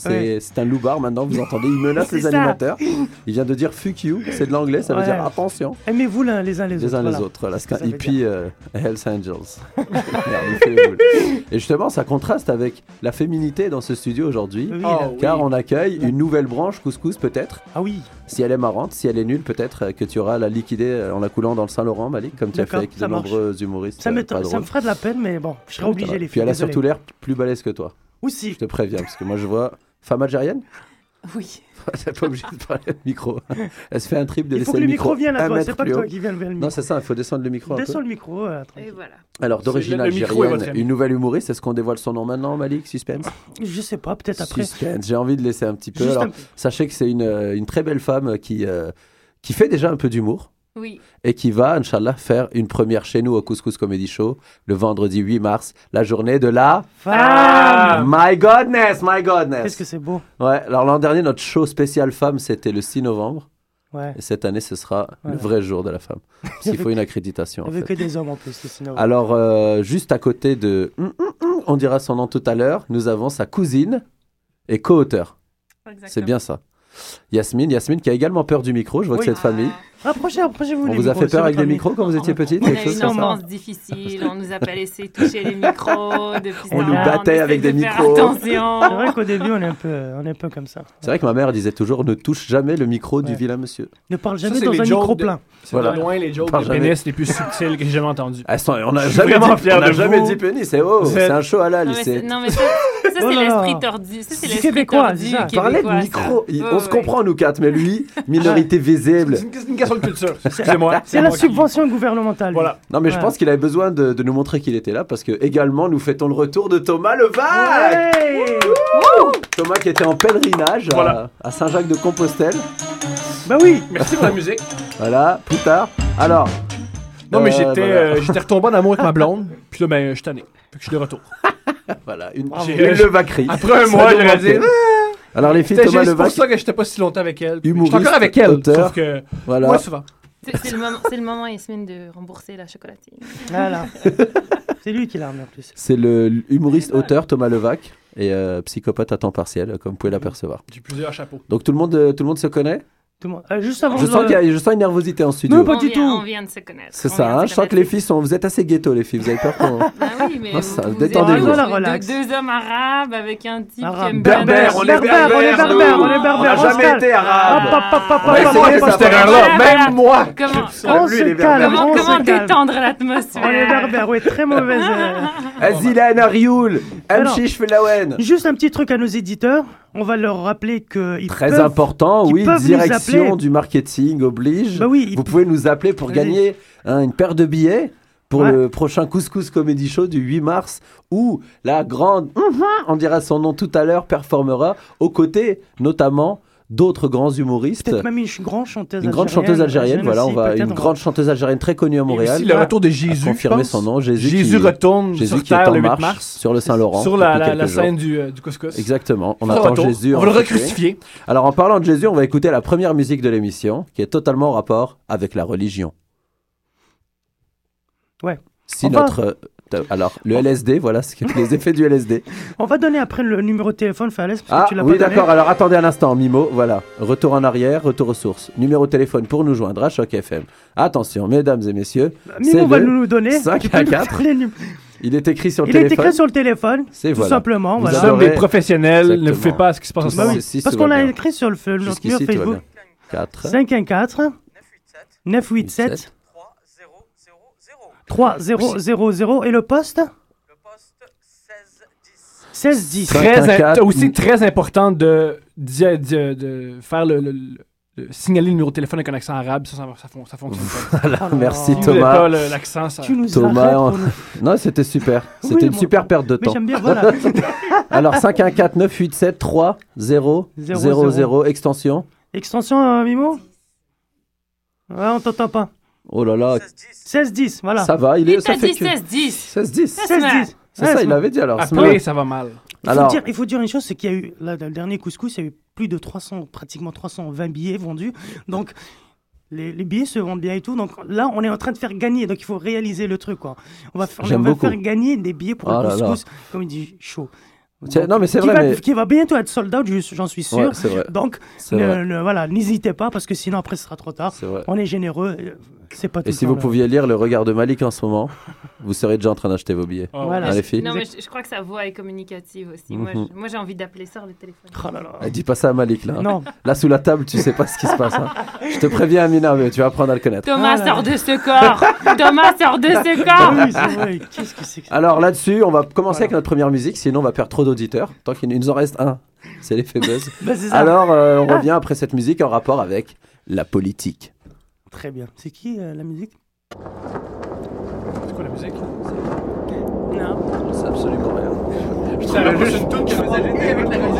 C'est c'est un loupard maintenant, vous entendez, il menace les ça. animateurs. Il vient de dire fuck you, c'est de l'anglais, ça veut Ouais. dire attention. Aimez-vous les uns les, Les autres. uns les autres, voilà, c'est un hippie euh, Hells Angels. Les. Et justement, ça contraste avec la féminité dans ce studio aujourd'hui. Oui, Oh, oui. Car on accueille une nouvelle branche, couscous peut-être. Ah oui, Si elle est marrante, si elle est nulle, peut-être euh, que tu auras la liquider euh, en la coulant dans le Saint-Laurent, Malik, comme tu as fait avec de marche. nombreux humoristes. ça, euh, me, pas ça me ferait de la peine, mais bon, je serais obligé les Puis filles. elle a surtout l'air plus balèze que toi. Aussi. Je te préviens, parce que moi je vois. Femme algérienne Oui. T'es pas obligé de parler au micro. Elle se fait un trip de Il laisser faut que le le micro vienne à toi, c'est pas toi qui viens vers le Non, micro. c'est ça, il faut descendre le micro un peu. Descends le micro. euh, Et voilà. Alors, d'origine Le micro algérienne, une nouvelle humoriste, est-ce qu'on dévoile son nom maintenant, Malik? Suspense? Je sais pas, peut-être après. Suspense, j'ai envie de laisser un petit peu. Juste Alors, un- sachez que c'est une, euh, une très belle femme qui, euh, qui fait déjà un peu d'humour Oui. et qui va, Inch'Allah, faire une première chez nous au Couscous Comedy Show le vendredi 8 mars, la journée de la... Femme My godness, my godness Qu'est-ce que c'est beau. Ouais, alors l'an dernier, notre show spécial femme, c'était le 6 novembre. Ouais. Et cette année, ce sera le vrai jour de la femme. Parce qu'il faut une accréditation. Il n'y que des hommes en plus, sinon. Alors, euh, juste à côté de... hum, hum, hum, on dira son nom tout à l'heure, nous avons sa cousine et co-auteur. C'est bien ça. Yasmine, Yasmine qui a également peur du micro, je vois Oui. que cette famille. Rapprochez, approchez-vous. On vous a fait c'est peur avec ami. micros quand vous étiez petite On quelque a eu une enfance difficile, on nous a pas laissé toucher les micros depuis On nous battait avec de des micros. Attention. C'est vrai qu'au début, on est un peu, on est un peu comme ça. C'est vrai que ma mère disait toujours ne touche jamais le micro du vilain monsieur. Ne parle jamais c'est dans un micro plein. C'est loin les jokes Par de jamais. pénis les plus subtils que j'ai jamais entendus. Sont- on n'a jamais, dit, fier on a de jamais vous. dit pénis, c'est oh, c'est un show mais c'est- c'est non, mais ça, c'est Oh là. l'esprit tordu. Ça, c'est C'est l'esprit québécois, tordu c'est. Parler de micro, on se comprend nous quatre, mais lui, minorité visible. C'est c'est de culture. Excusez-moi. C'est la moi qui- subvention gouvernementale. Voilà. Non, mais je pense qu'il avait besoin de, de nous montrer qu'il était là parce que également nous fêtons le retour de Thomas Levac. Ouais Thomas qui était en pèlerinage à- Voilà. à, Saint-Jacques-de-Compostelle. Bah oui. Merci pour la musique. Voilà, plus tard. Alors. Non, mais euh, j'étais voilà. euh, j'étais retombé en amour avec ma blonde. Puis là, ben, je suis tanné. Fait que je suis de retour. Voilà, une, une. Après un mois, j'aurais dit. Alors les filles, Thomas juste pour ça que j'étais pas si longtemps avec elle. Humoriste, J'étais encore avec elle. auteur. Sauf que. voilà. Moi, souvent. C'est c'est le, moment- c'est le moment, Yasmine, de rembourser la chocolatine. Voilà. C'est lui qui l'a remis en plus. C'est le humoriste auteur Thomas Levac et euh, psychopathe à temps partiel, comme vous pouvez l'apercevoir. J'ai plusieurs chapeaux. Donc tout le monde, euh, tout le monde se connaît? Tout le monde- euh, juste avant Je de- sens, qu'il y a- je sens une nervosité en studio. Non, pas on du vient, tout. On vient de se connaître. C'est ça. Hein je sens que les filles sont. Vous êtes assez ghetto, les filles. Vous avez peur qu'on. Ah oui, mais Non, vous, ça, vous détendez-vous. Voilà, deux- relax. Deux, hommes arabes avec un type Arabe. qui aime bien Berbère, on est berbère, on est berbère, on est berbère, On n'a jamais été arabe. Même moi. Comment, comment, détendre l'atmosphère On est berbère, oui, très mauvaise. euh. Azilan Arioul. Amchish Felawen. Juste un petit truc à nos éditeurs. On va leur rappeler qu'ils Très peuvent... important, oui, direction du marketing oblige. Bah oui, Vous pouvez nous appeler pour gagner hein, une paire de billets pour Ouais. le prochain Couscous Comedy Show du 8 mars où la grande, Mhm, on dira son nom tout à l'heure, performera aux côtés notamment d'autres grands humoristes. Peut-être même une grande chanteuse Une grande chanteuse algérienne, voilà, on va une grande chanteuse algérienne très connue à Et Montréal. aussi le retour de a Jésus. confirmé je son nom, Jésus. Jésus qui, retourne Jésus sur qui est terre en le 8 marche mars. sur le Saint-Laurent Sur la, scène du, euh, du couscous. Exactement, on attend retour. Jésus. On va le recrucifier. Alors en parlant de Jésus, on va écouter la première musique de l'émission qui est totalement en rapport avec la religion. Ouais. Si notre euh, alors le LSD, voilà ce que- les effets du LSD. On va donner après le numéro de téléphone, Falaise, parce Ah que tu l'as oui pas donné. d'accord. Alors attendez un instant, Mimo. Voilà, retour en arrière, retour aux sources. Numéro de téléphone pour nous joindre à Choc FM. Attention, mesdames et messieurs, Mimo c'est va le nous le donner. 5 Tu peux à nous 4. faire les num- Il est écrit sur le Il est téléphone. écrit sur le téléphone, C'est tout voilà. simplement. Vous Voilà. sommes des professionnels. Ne Exactement. faites pas ce qui se passe en ce Bah moment. oui. Si, Parce qu'on a écrit sur le notre mur Facebook bien. 4 514 987 3000 et le poste? 1610. Cinq, Très un, in- quatre. aussi très important de, de, de- de faire le, le- le- le- signaler le numéro de téléphone avec un accent arabe. Ça, ça, ça, ça fonctionne pas. Oh là Merci. Si Thomas. pas le- l'accent, ça. Tu nous Thomas, on- Non, c'était super. C'était Oui, une moi- super perte de Mais temps. j'aime bien, voilà. Alors 514 987 3 0 0 0 extension. Extension, euh, Mimo? Ouais, on t'entend pas. Oh là là, 1610, voilà. ça va, il est Il ça fait dit que 16-10. 16 10. 1610. C'est ça, il avait dit alors. Après, ça va mal. Il faut, Alors- dire, il faut dire une chose, c'est qu'il y a eu, là, dans le dernier couscous, il y a eu plus de 300, pratiquement 320 billets vendus. Donc, les, les billets se vendent bien et tout. Donc là, on est en train de faire gagner. Donc, il faut réaliser le truc, quoi. On va, on va faire gagner des billets pour Oh le là là. couscous, comme il dit, chaud. Tiens, non, mais c'est qui, vrai, va, mais. qui va bientôt être sold out, je- j'en suis sûr. Ouais, c'est vrai. Donc, C'est ne- vrai. ne- voilà, n'hésitez pas parce que sinon après ce sera trop tard. On est généreux, euh, c'est pas tout Et si vous pouviez lire le regard de Malik en ce moment, vous serez déjà en train d'acheter vos billets. Oh, Voilà. Les filles Non, mais je, je crois que sa voix est communicative aussi. Moi, Mhm. moi, j'ai envie d'appeler ça le téléphone. Oh là là. Eh, dis pas ça à Malik là. hein. Non, Là sous la table, tu sais pas ce qui se passe. hein. Je te préviens, Amina, mais tu vas apprendre à le connaître. Thomas, Ah là. de ce corps Thomas, sors de ce corps oui, c'est vrai. Qu'est-ce que c'est que ça Alors là-dessus, on va commencer Voilà. avec notre première musique, sinon on va perdre trop d'auditeurs. Tant qu'il nous en reste un, c'est l'effet buzz. Bah. Alors euh, on revient après cette musique en rapport avec la politique. Très bien. C'est qui euh, la musique? C'est quoi la musique? Non. C'est absolument rien. Ça rapproche une tune qui faisait juste avec la religion.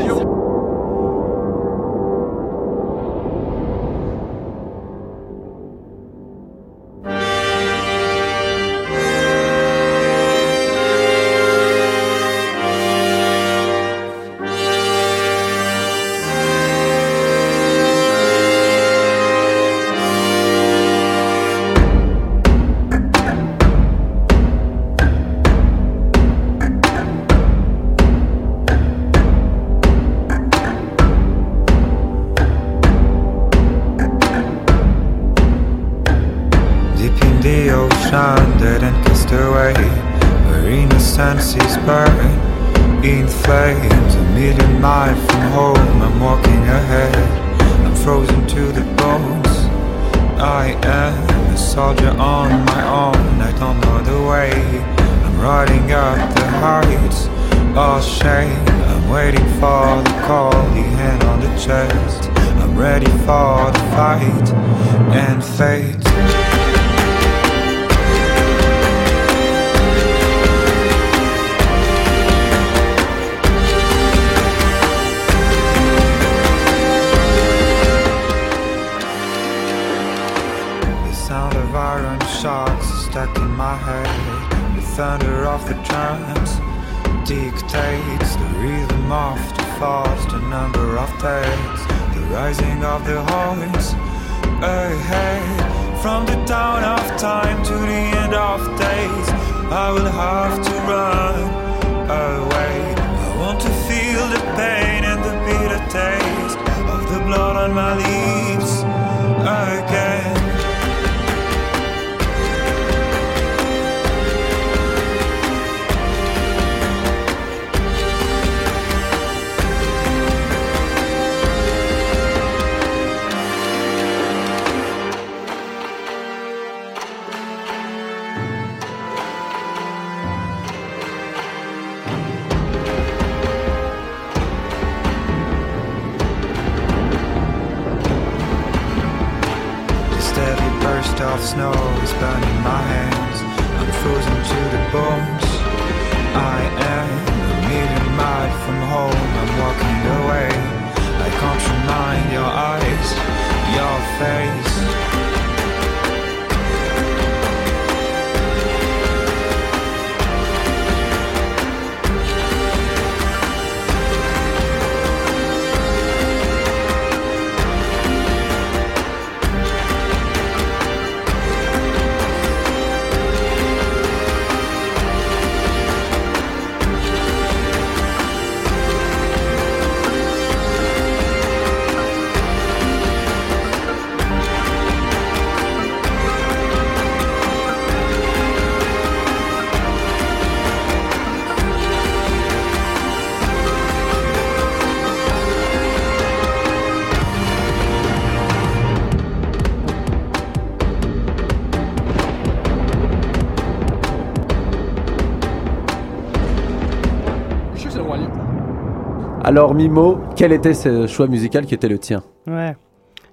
Alors Mimo, quel était ce choix musical qui était le tien Ouais.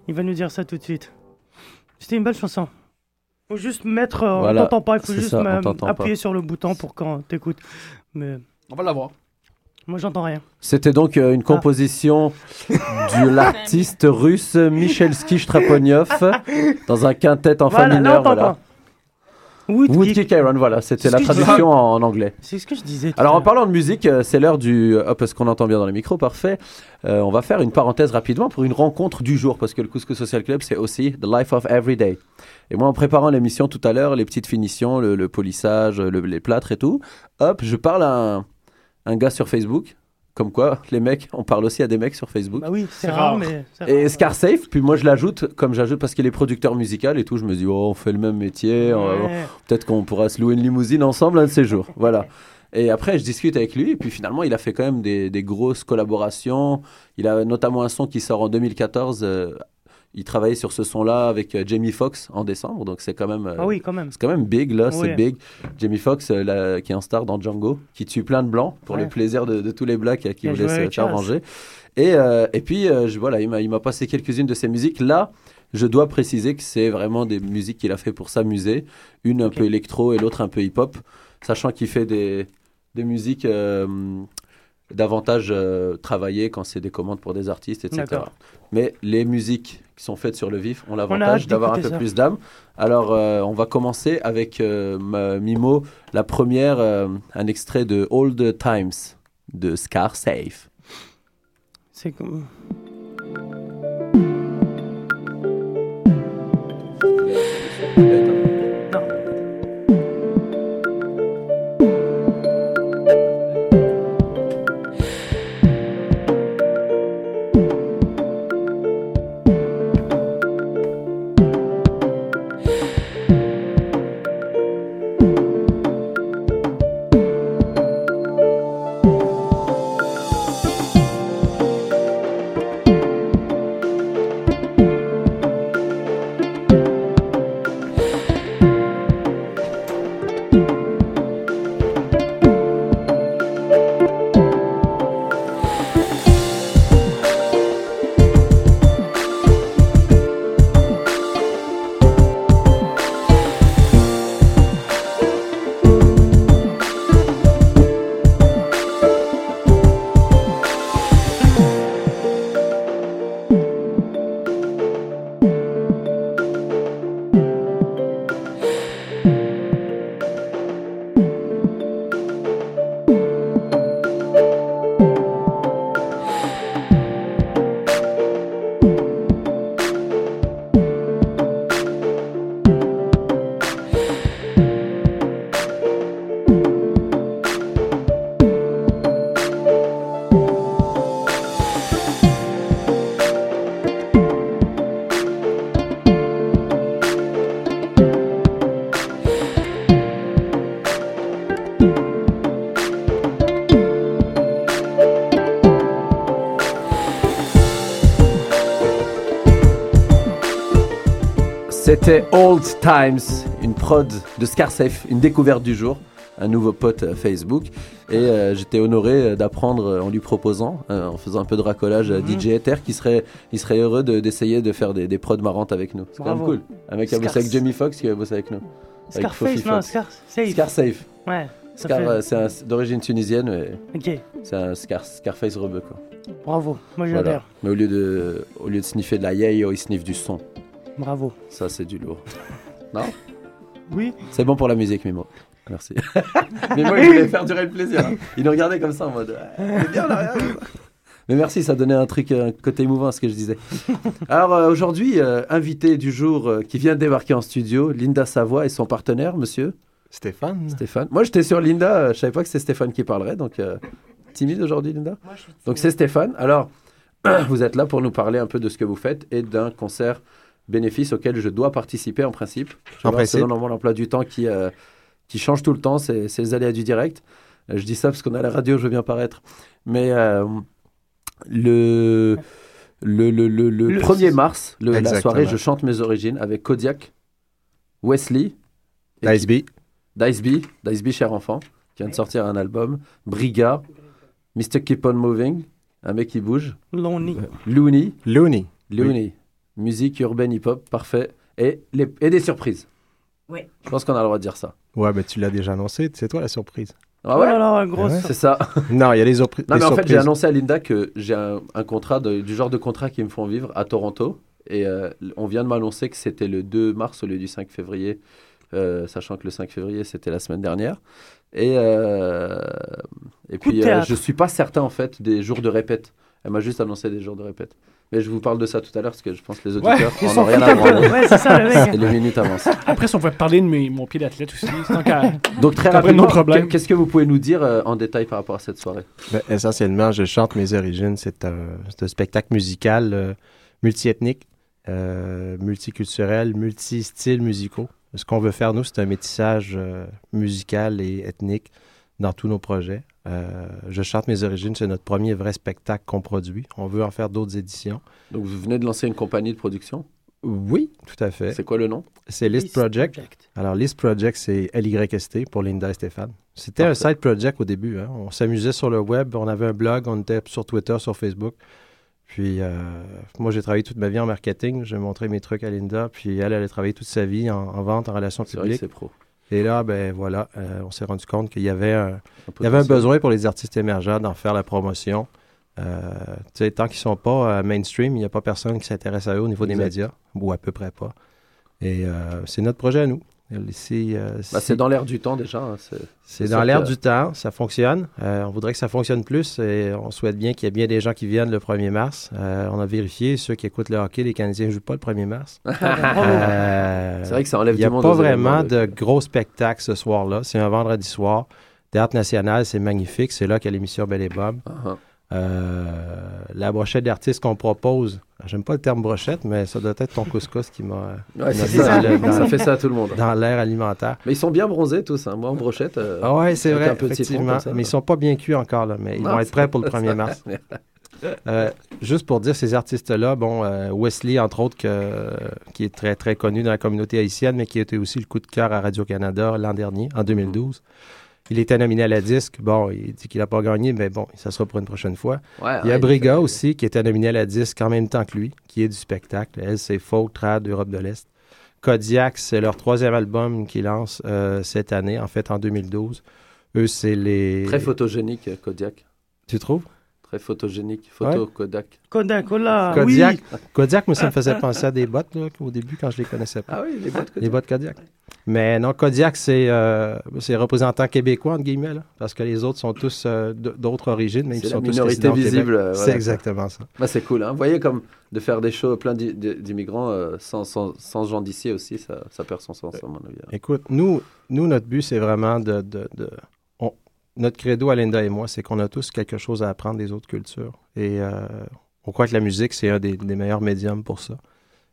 Il va nous dire ça tout de suite. C'était une belle chanson. Faut juste mettre. euh, Voilà, on t'entend pas, il faut juste ça, appuyer pas. sur le bouton pour quand t'écoutes. Mais On va l'avoir. moi, j'entends rien. C'était donc euh, une composition de l'artiste russe Michelsky Straponiov dans un quintet en fa voilà, là, mineur. Voilà. Woodkick. Iron, voilà, c'était la traduction en, anglais. C'est ce que je disais. Alors en parlant de musique, euh, c'est l'heure du... Hop, est-ce qu'on entend bien dans les micros? Parfait. Euh, on va faire une parenthèse rapidement pour une rencontre du jour, parce que le Couscous Social Club, c'est aussi The Life of Everyday. Et moi, en préparant l'émission tout à l'heure, les petites finitions, le, le polissage, le- les plâtres et tout, hop, je parle à un, un gars sur Facebook, comme quoi, les mecs, on parle aussi à des mecs sur Facebook. Bah oui, c'est rare, rare. mais. Et rare. Scarsafe, puis moi je l'ajoute, comme j'ajoute parce qu'il est producteur musical et tout, je me dis, oh, on fait le même métier, peut-être qu'on pourra se louer une limousine ensemble un de ces jours. Voilà. Et après, je discute avec lui, et puis finalement, il a fait quand même des, des grosses collaborations. Il a notamment un son qui sort en 2014. euh, il travaillait sur ce son-là avec euh, Jamie Foxx en décembre, donc c'est quand même. euh, Ah oui, quand même. C'est quand même big, là, c'est big. Jamie Foxx, euh, qui est un star dans Django, qui tue plein de blancs pour Ouais. le plaisir de, de tous les blacks qui voulaient se faire Chaz. venger. Et, et puis, je, voilà, il m'a passé quelques-unes de ses musiques. Là, je dois préciser que c'est vraiment des musiques qu'il a fait pour s'amuser. Une un peu électro et l'autre un peu hip-hop, sachant qu'il fait des, des musiques davantage euh, travaillées quand c'est des commandes pour des artistes, etc. Mais les musiques qui sont faites sur le vif ont l'avantage d'avoir un peu ça. plus d'âme. Alors, euh, on va commencer avec euh, Mimo, la première, un extrait de Old Times de Scar Safe. C'est comme. C'était Old Times, une prod de Scarsafe, une découverte du jour, un nouveau pote euh, Facebook. Et euh, j'étais honoré euh, d'apprendre en lui proposant, euh, en faisant un peu de racolage à Mhm. DJ Ether, qui serait, il serait heureux de- d'essayer de, faire des, des prods marrantes avec nous. C'est quand même cool. Un mec qui a bossé avec Jamie Foxx qui a bossé avec nous. Scarface, non, Fox. Scarface. Scarsafe. Ouais, Scar, fait- c'est d'origine tunisienne, mais Ok, c'est un Scar, Scarface rebeu quoi. bravo. Moi, Voilà. j'adore. Mais au lieu, de, au lieu de sniffer de la yay, il sniffe du son. Bravo. Ça, c'est du lourd. Oui, C'est bon pour la musique, Mimo. Merci. Mimo, il voulait faire durer le plaisir. hein. Il nous regardait comme ça en mode. C'est bien, là, rien. Mais merci, ça donnait un truc, un côté émouvant à ce que je disais. Alors euh, aujourd'hui, euh, invité du jour euh, qui vient de débarquer en studio, Linda Savoie et son partenaire, monsieur Stéphane Stéphane. Moi, j'étais sur Linda, euh, je savais pas que c'était Stéphane qui parlerait, donc euh, timide aujourd'hui, Linda Moi, je suis Donc c'est Stéphane. Alors, vous êtes là pour nous parler un peu de ce que vous faites et d'un concert bénéfice auquel je dois participer en principe. Je En vois, principe. Selon mon emploi du temps qui, euh, qui change tout le temps, c'est c'est les aléas du direct. Euh, je dis ça parce qu'on a la radio, je bien paraître. Mais euh, le, le, le, le, le Le- 1er mars, le- la soirée, je chante mes origines avec Kodiak, Wesley, B. Dice B, Dice B, cher enfant, qui vient de sortir un album, Briga, Mr. Keep On Moving, un mec qui bouge, Lonely. Looney, Looney. Looney, musique urbaine hip-hop, parfait, et, les, et des surprises. Oui. Je pense qu'on a le droit de dire ça. Ouais, mais tu l'as déjà annoncé, c'est toi la surprise. Ah Oh ouais là, grosse. Ouais C'est ça. non, il y a les, surpri- Non, les mais en fait, surprises. j'ai annoncé à Linda que j'ai un, un contrat, de- du genre de contrat qui me font vivre à Toronto. Et euh, on vient de m'annoncer que c'était le 2 mars au lieu du 5 février, euh, sachant que le 5 février, c'était la semaine dernière. Et, euh, et puis, euh, je suis pas certain, en fait, des jours de répète. Elle m'a juste annoncé des jours de répète. Mais je vous parle de ça tout à l'heure parce que je pense que les Ouais, auditeurs Ils en ont rien à un peu. branler. Ouais, c'est ça, le mec. Et les minutes avancent. Après, si on pouvait parler de mes, mon pied d'athlète aussi, tant Donc très Après, rapidement, nos problèmes. qu'est-ce que vous pouvez nous dire euh, en détail par rapport à cette soirée? Ben, essentiellement, je chante mes origines. C'est un, c'est un spectacle musical euh, multiethnique, euh, multiculturel, multi-styles musicaux. Ce qu'on veut faire, nous, c'est un métissage euh, musical et ethnique dans tous nos projets. Euh, je chante mes origines, c'est notre premier vrai spectacle qu'on produit. On veut en faire d'autres éditions. Donc vous venez de lancer une compagnie de production? Oui, tout à fait. C'est quoi le nom? C'est List Project. Alors, List Project, c'est LYST pour Linda et Stéphane. C'était un side project au début. hein. On s'amusait sur le web, on avait un blog, on était sur Twitter, sur Facebook. Puis, euh, moi, j'ai travaillé toute ma vie en marketing. J'ai montré mes trucs à Linda. Puis, elle, elle a travaillé toute sa vie en, en vente, en relations C'est vrai que publiques. c'est pro. Et là, ben voilà, euh, on s'est rendu compte qu'il y avait un, Un il y avait un potentiel. besoin pour les artistes émergents d'en faire la promotion. Euh, tant qu'ils sont pas euh, mainstream, il n'y a pas personne qui s'intéresse à eux au niveau des Exact. médias, ou à peu près pas. Et euh, c'est notre projet à nous. Euh, Bah, c'est dans l'air du temps déjà. hein, c'est- dans l'air que- du temps, ça fonctionne. Euh, on voudrait que ça fonctionne plus et on souhaite bien qu'il y ait bien des gens qui viennent le 1er mars. Euh, on a vérifié, ceux qui écoutent le hockey, les Canadiens ne jouent pas le 1er mars. Euh, C'est vrai que ça enlève il n'y a du monde. pas vraiment de gros spectacles ce soir-là. C'est un vendredi soir. Théâtre national, c'est magnifique. C'est là qu'il y a l'émission Belle et Bob. Ah, ah. Euh, la brochette d'artistes qu'on propose, j'aime pas le terme brochette, mais ça doit être ton couscous qui m'a Ouais, c'est ça. le- dans ça fait ça à tout le monde. dans l'air alimentaire. Mais ils sont bien bronzés tous. hein. Moi en brochette. euh, Ah ouais, c'est vrai, effectivement. ça. mais ils sont pas bien cuits encore, là, mais ils Non, vont être prêts pour le ça. 1er mars. Euh, juste pour dire, ces artistes-là, bon, euh, Wesley, entre autres, que- qui est très, très connu dans la communauté haïtienne, mais qui a été aussi le coup de cœur à Radio-Canada l'an dernier, en 2012. Il était nominé à la disque. Bon, il dit qu'il n'a pas gagné, mais bon, ça sera pour une prochaine fois. Ouais, Il y a ouais, Briga fait- aussi, qui était nominé à la disque en même temps que lui, qui est du spectacle. Elle, c'est folk, trad, Europe de l'Est. Kodiak, c'est leur troisième album qu'ils lancent euh, cette année, en fait en 2012. Eux, c'est les... Très photogénique, Kodiak. Tu trouves? Très photogénique. Photo Kodak. Kodak, oh là, Kodiak, oui. Kodiak, moi, ça me faisait penser à des bottes, là, au début, quand je les connaissais pas. Ah oui, les boîtes Les Kodak. bottes Kodiak. Mais non, Kodiak, c'est euh, représentant québécois, entre guillemets, là, parce que les autres sont tous euh, d'autres origines, même C'est s'ils la sont tous minorité visible, euh, C'est exactement ça. Bah, c'est cool. Hein. Vous voyez, comme de faire des shows plein d'i- d'i- d'immigrants euh, sans, sans, sans gens d'ici aussi, ça, ça perd son sens, à mon avis. hein. Écoute, nous, nous notre but, c'est vraiment de... de- de- on- notre credo, à Linda et moi, c'est qu'on a tous quelque chose à apprendre des autres cultures. Et euh, on croit que la musique, c'est un des, des meilleurs médiums pour ça.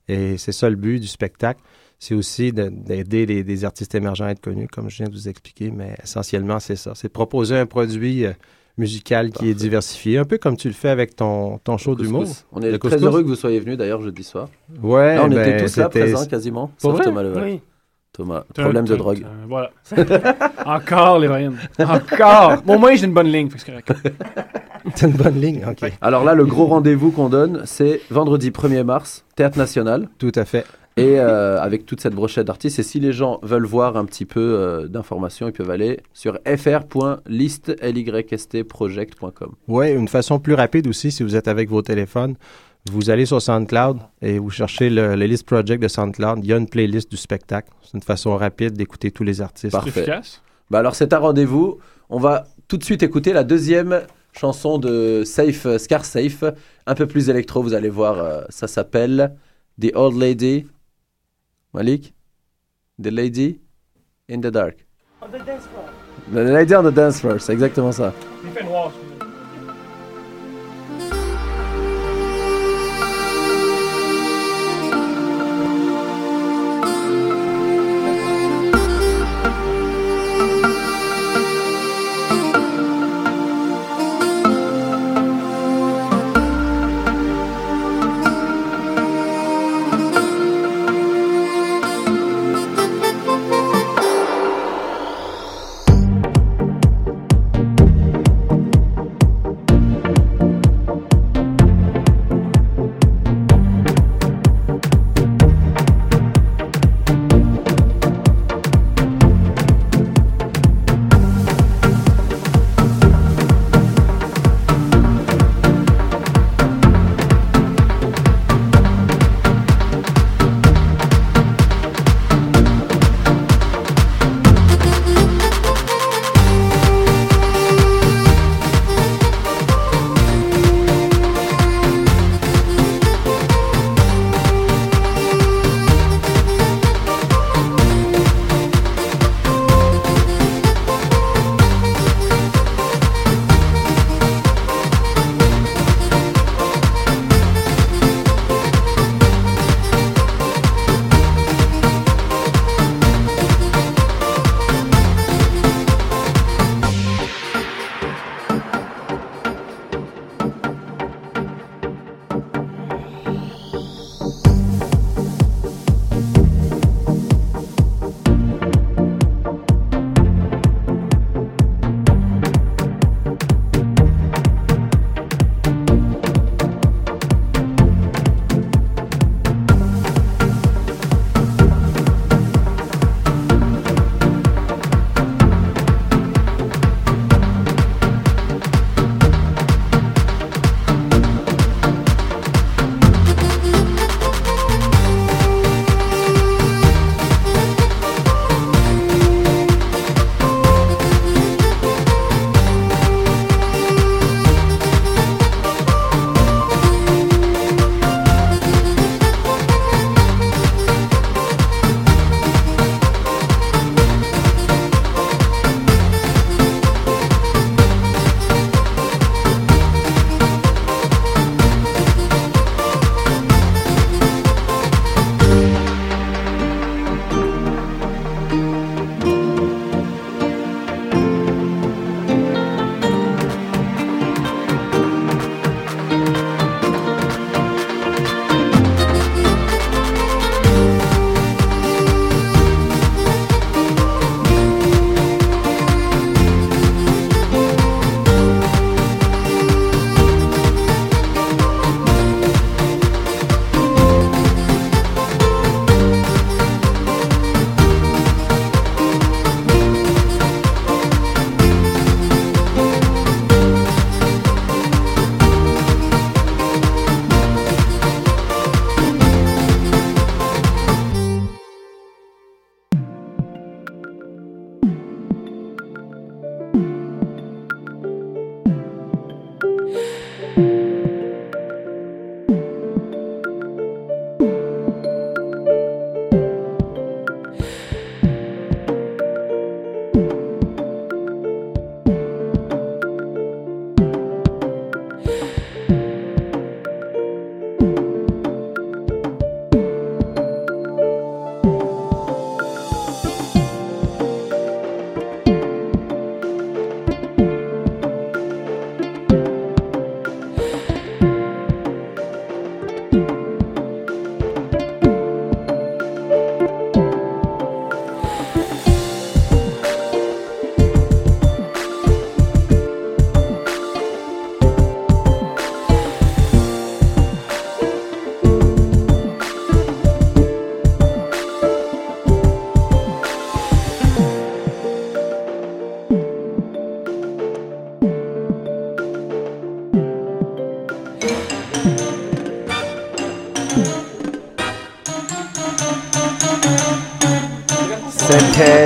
Et c'est ça le but du spectacle. C'est aussi de- d'aider les- des artistes émergents à être connus, comme je viens de vous expliquer, mais essentiellement, c'est ça. C'est de proposer un produit euh, musical qui est diversifié, un peu comme tu le fais avec ton, ton show d'humour. On est très heureux que vous soyez venus d'ailleurs jeudi soir. Ouais, Là, on ben, était tous là présents quasiment, Pour sauf vrai? Thomas Levac. Oui. Thomas, problème de drogue. tum, tum. Voilà. Encore l'héroïne. Encore. Bon, au moins, j'ai une bonne ligne, c'est correct. C'est une bonne ligne, OK. Alors là, le gros rendez-vous qu'on donne, c'est vendredi 1er mars, Théâtre National, Tout à fait. et euh, avec toute cette brochette d'artistes. Et si les gens veulent voir un petit peu euh, d'informations, ils peuvent aller sur fr.lystlystproject.com. Oui, une façon plus rapide aussi, si vous êtes avec vos téléphones, vous allez sur SoundCloud et vous cherchez le, le list project de SoundCloud. Il y a une playlist du spectacle. C'est une façon rapide d'écouter tous les artistes. Parfait. Efficace? Bah alors c'est un rendez-vous. On va tout de suite écouter la deuxième chanson de Safe, euh, Scar Safe, un peu plus électro, vous allez voir, euh, ça s'appelle The Old Lady. Malik? The Lady in the Dark. The Lady on the Dance Floor, c'est exactement ça. Il fait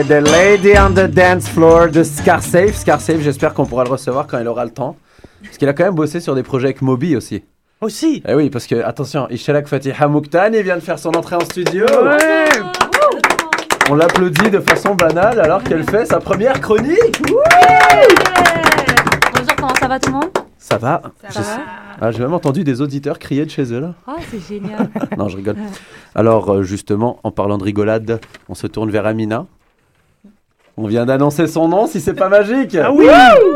The Lady on the Dance Floor de Scarsafe. Scarsafe, j'espère qu'on pourra le recevoir quand il aura le temps. Parce qu'il a quand même bossé sur des projets avec Moby aussi. Aussi. Eh oui, parce que, attention, Ishalak Fatiha Mouktan, il vient de faire son entrée en studio. On l'applaudit de façon banale alors qu'elle fait sa première chronique. Wouh Bonjour, comment ça va tout le monde? Ça va Ça va Ah, J'ai même entendu des auditeurs crier de chez eux là. Oh, c'est génial. Non, je rigole. Alors, euh, justement, en parlant de rigolade, on se tourne vers Amina. On vient d'annoncer son nom, si c'est pas magique. Ah oui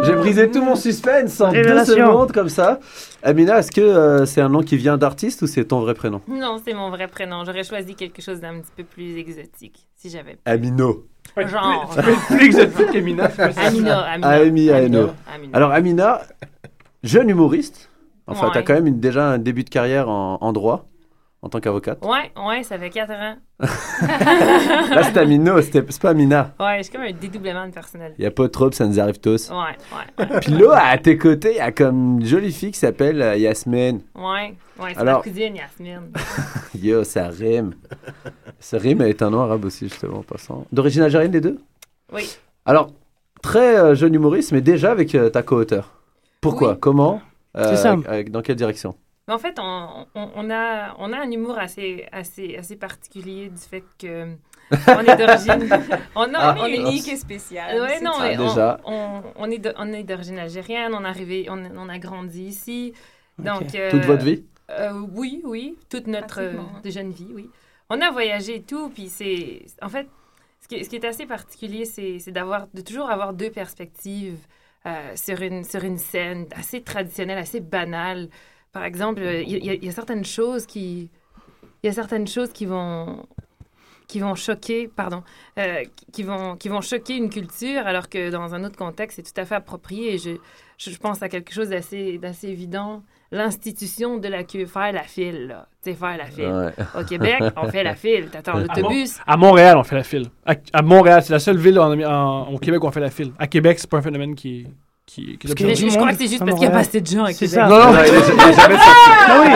J'ai brisé tout mon suspense en deux Révélation. secondes comme ça. Amina, est-ce que euh, c'est un nom qui vient d'artiste ou c'est ton vrai prénom? Non, c'est mon vrai prénom. J'aurais choisi quelque chose d'un petit peu plus exotique, si j'avais pu. Amino. Genre. Plus exotique. Amina, Amina. Ami Aeno. Amina. Alors, Amina, jeune humoriste. Enfin, Ouais. tu as quand même une- déjà un début de carrière en, en droit, en tant qu'avocate. Ouais, ouais, ça fait 4 ans. Là, c'est Amino, c'était- c'est pas Amina. Ouais, j'ai comme un dédoublement de personnalité. Il n'y a pas trop, ça nous arrive tous. Ouais, ouais, Puis là, à tes côtés, il y a comme une jolie fille qui s'appelle euh, Yasmine. ouais. Ouais, c'est Alors- ma cousine, Yasmine. Yo, ça rime. Ça rime est un nom arabe aussi, justement, en passant. D'origine algérienne, les deux? Oui. Alors, très euh, jeune humoriste, mais déjà avec euh, ta co-auteur. Pourquoi? Oui. Comment? Euh, C'est ça. avec- avec- Dans quelle direction? Mais en fait, on, on, on a, on a un humour assez, assez, assez particulier du fait que on est d'origine. On, Ah, on est unique et spécial. Ouais, non, Ah, mais on- déjà. On, on est de- on est d'origine algérienne, on est arrivé, on, on a grandi ici. Donc, euh, Toute votre vie? euh, Oui, oui, toute notre euh, de jeune vie, oui. On a voyagé et tout, puis c'est... En fait, ce qui, est- ce qui est assez particulier, c'est d'avoir, de toujours avoir deux perspectives euh, sur, une, sur une scène assez traditionnelle, assez banale. Par exemple, il y, a- il y a certaines choses qui... Il y a certaines choses qui vont qui vont choquer, pardon, euh, qui- vont qui vont choquer une culture, alors que dans un autre contexte, c'est tout à fait approprié. Je, je, je pense à quelque chose d'assez d'assez évident, l'institution de la queue, faire la file, là. Tu sais, faire la file. Ouais. Au Québec, on fait la file. T'attends l'autobus. À Montréal, on fait la file. À, à Montréal, c'est la seule ville en- en- au Québec où on fait la file. À Québec, c'est pas un phénomène qui, qui, qui est Parce que- Mais observé. je, je crois que c'est juste parce qu'il n'y a pas assez de gens C'est ça. Non, non, est- est jamais sorti. Ah oui,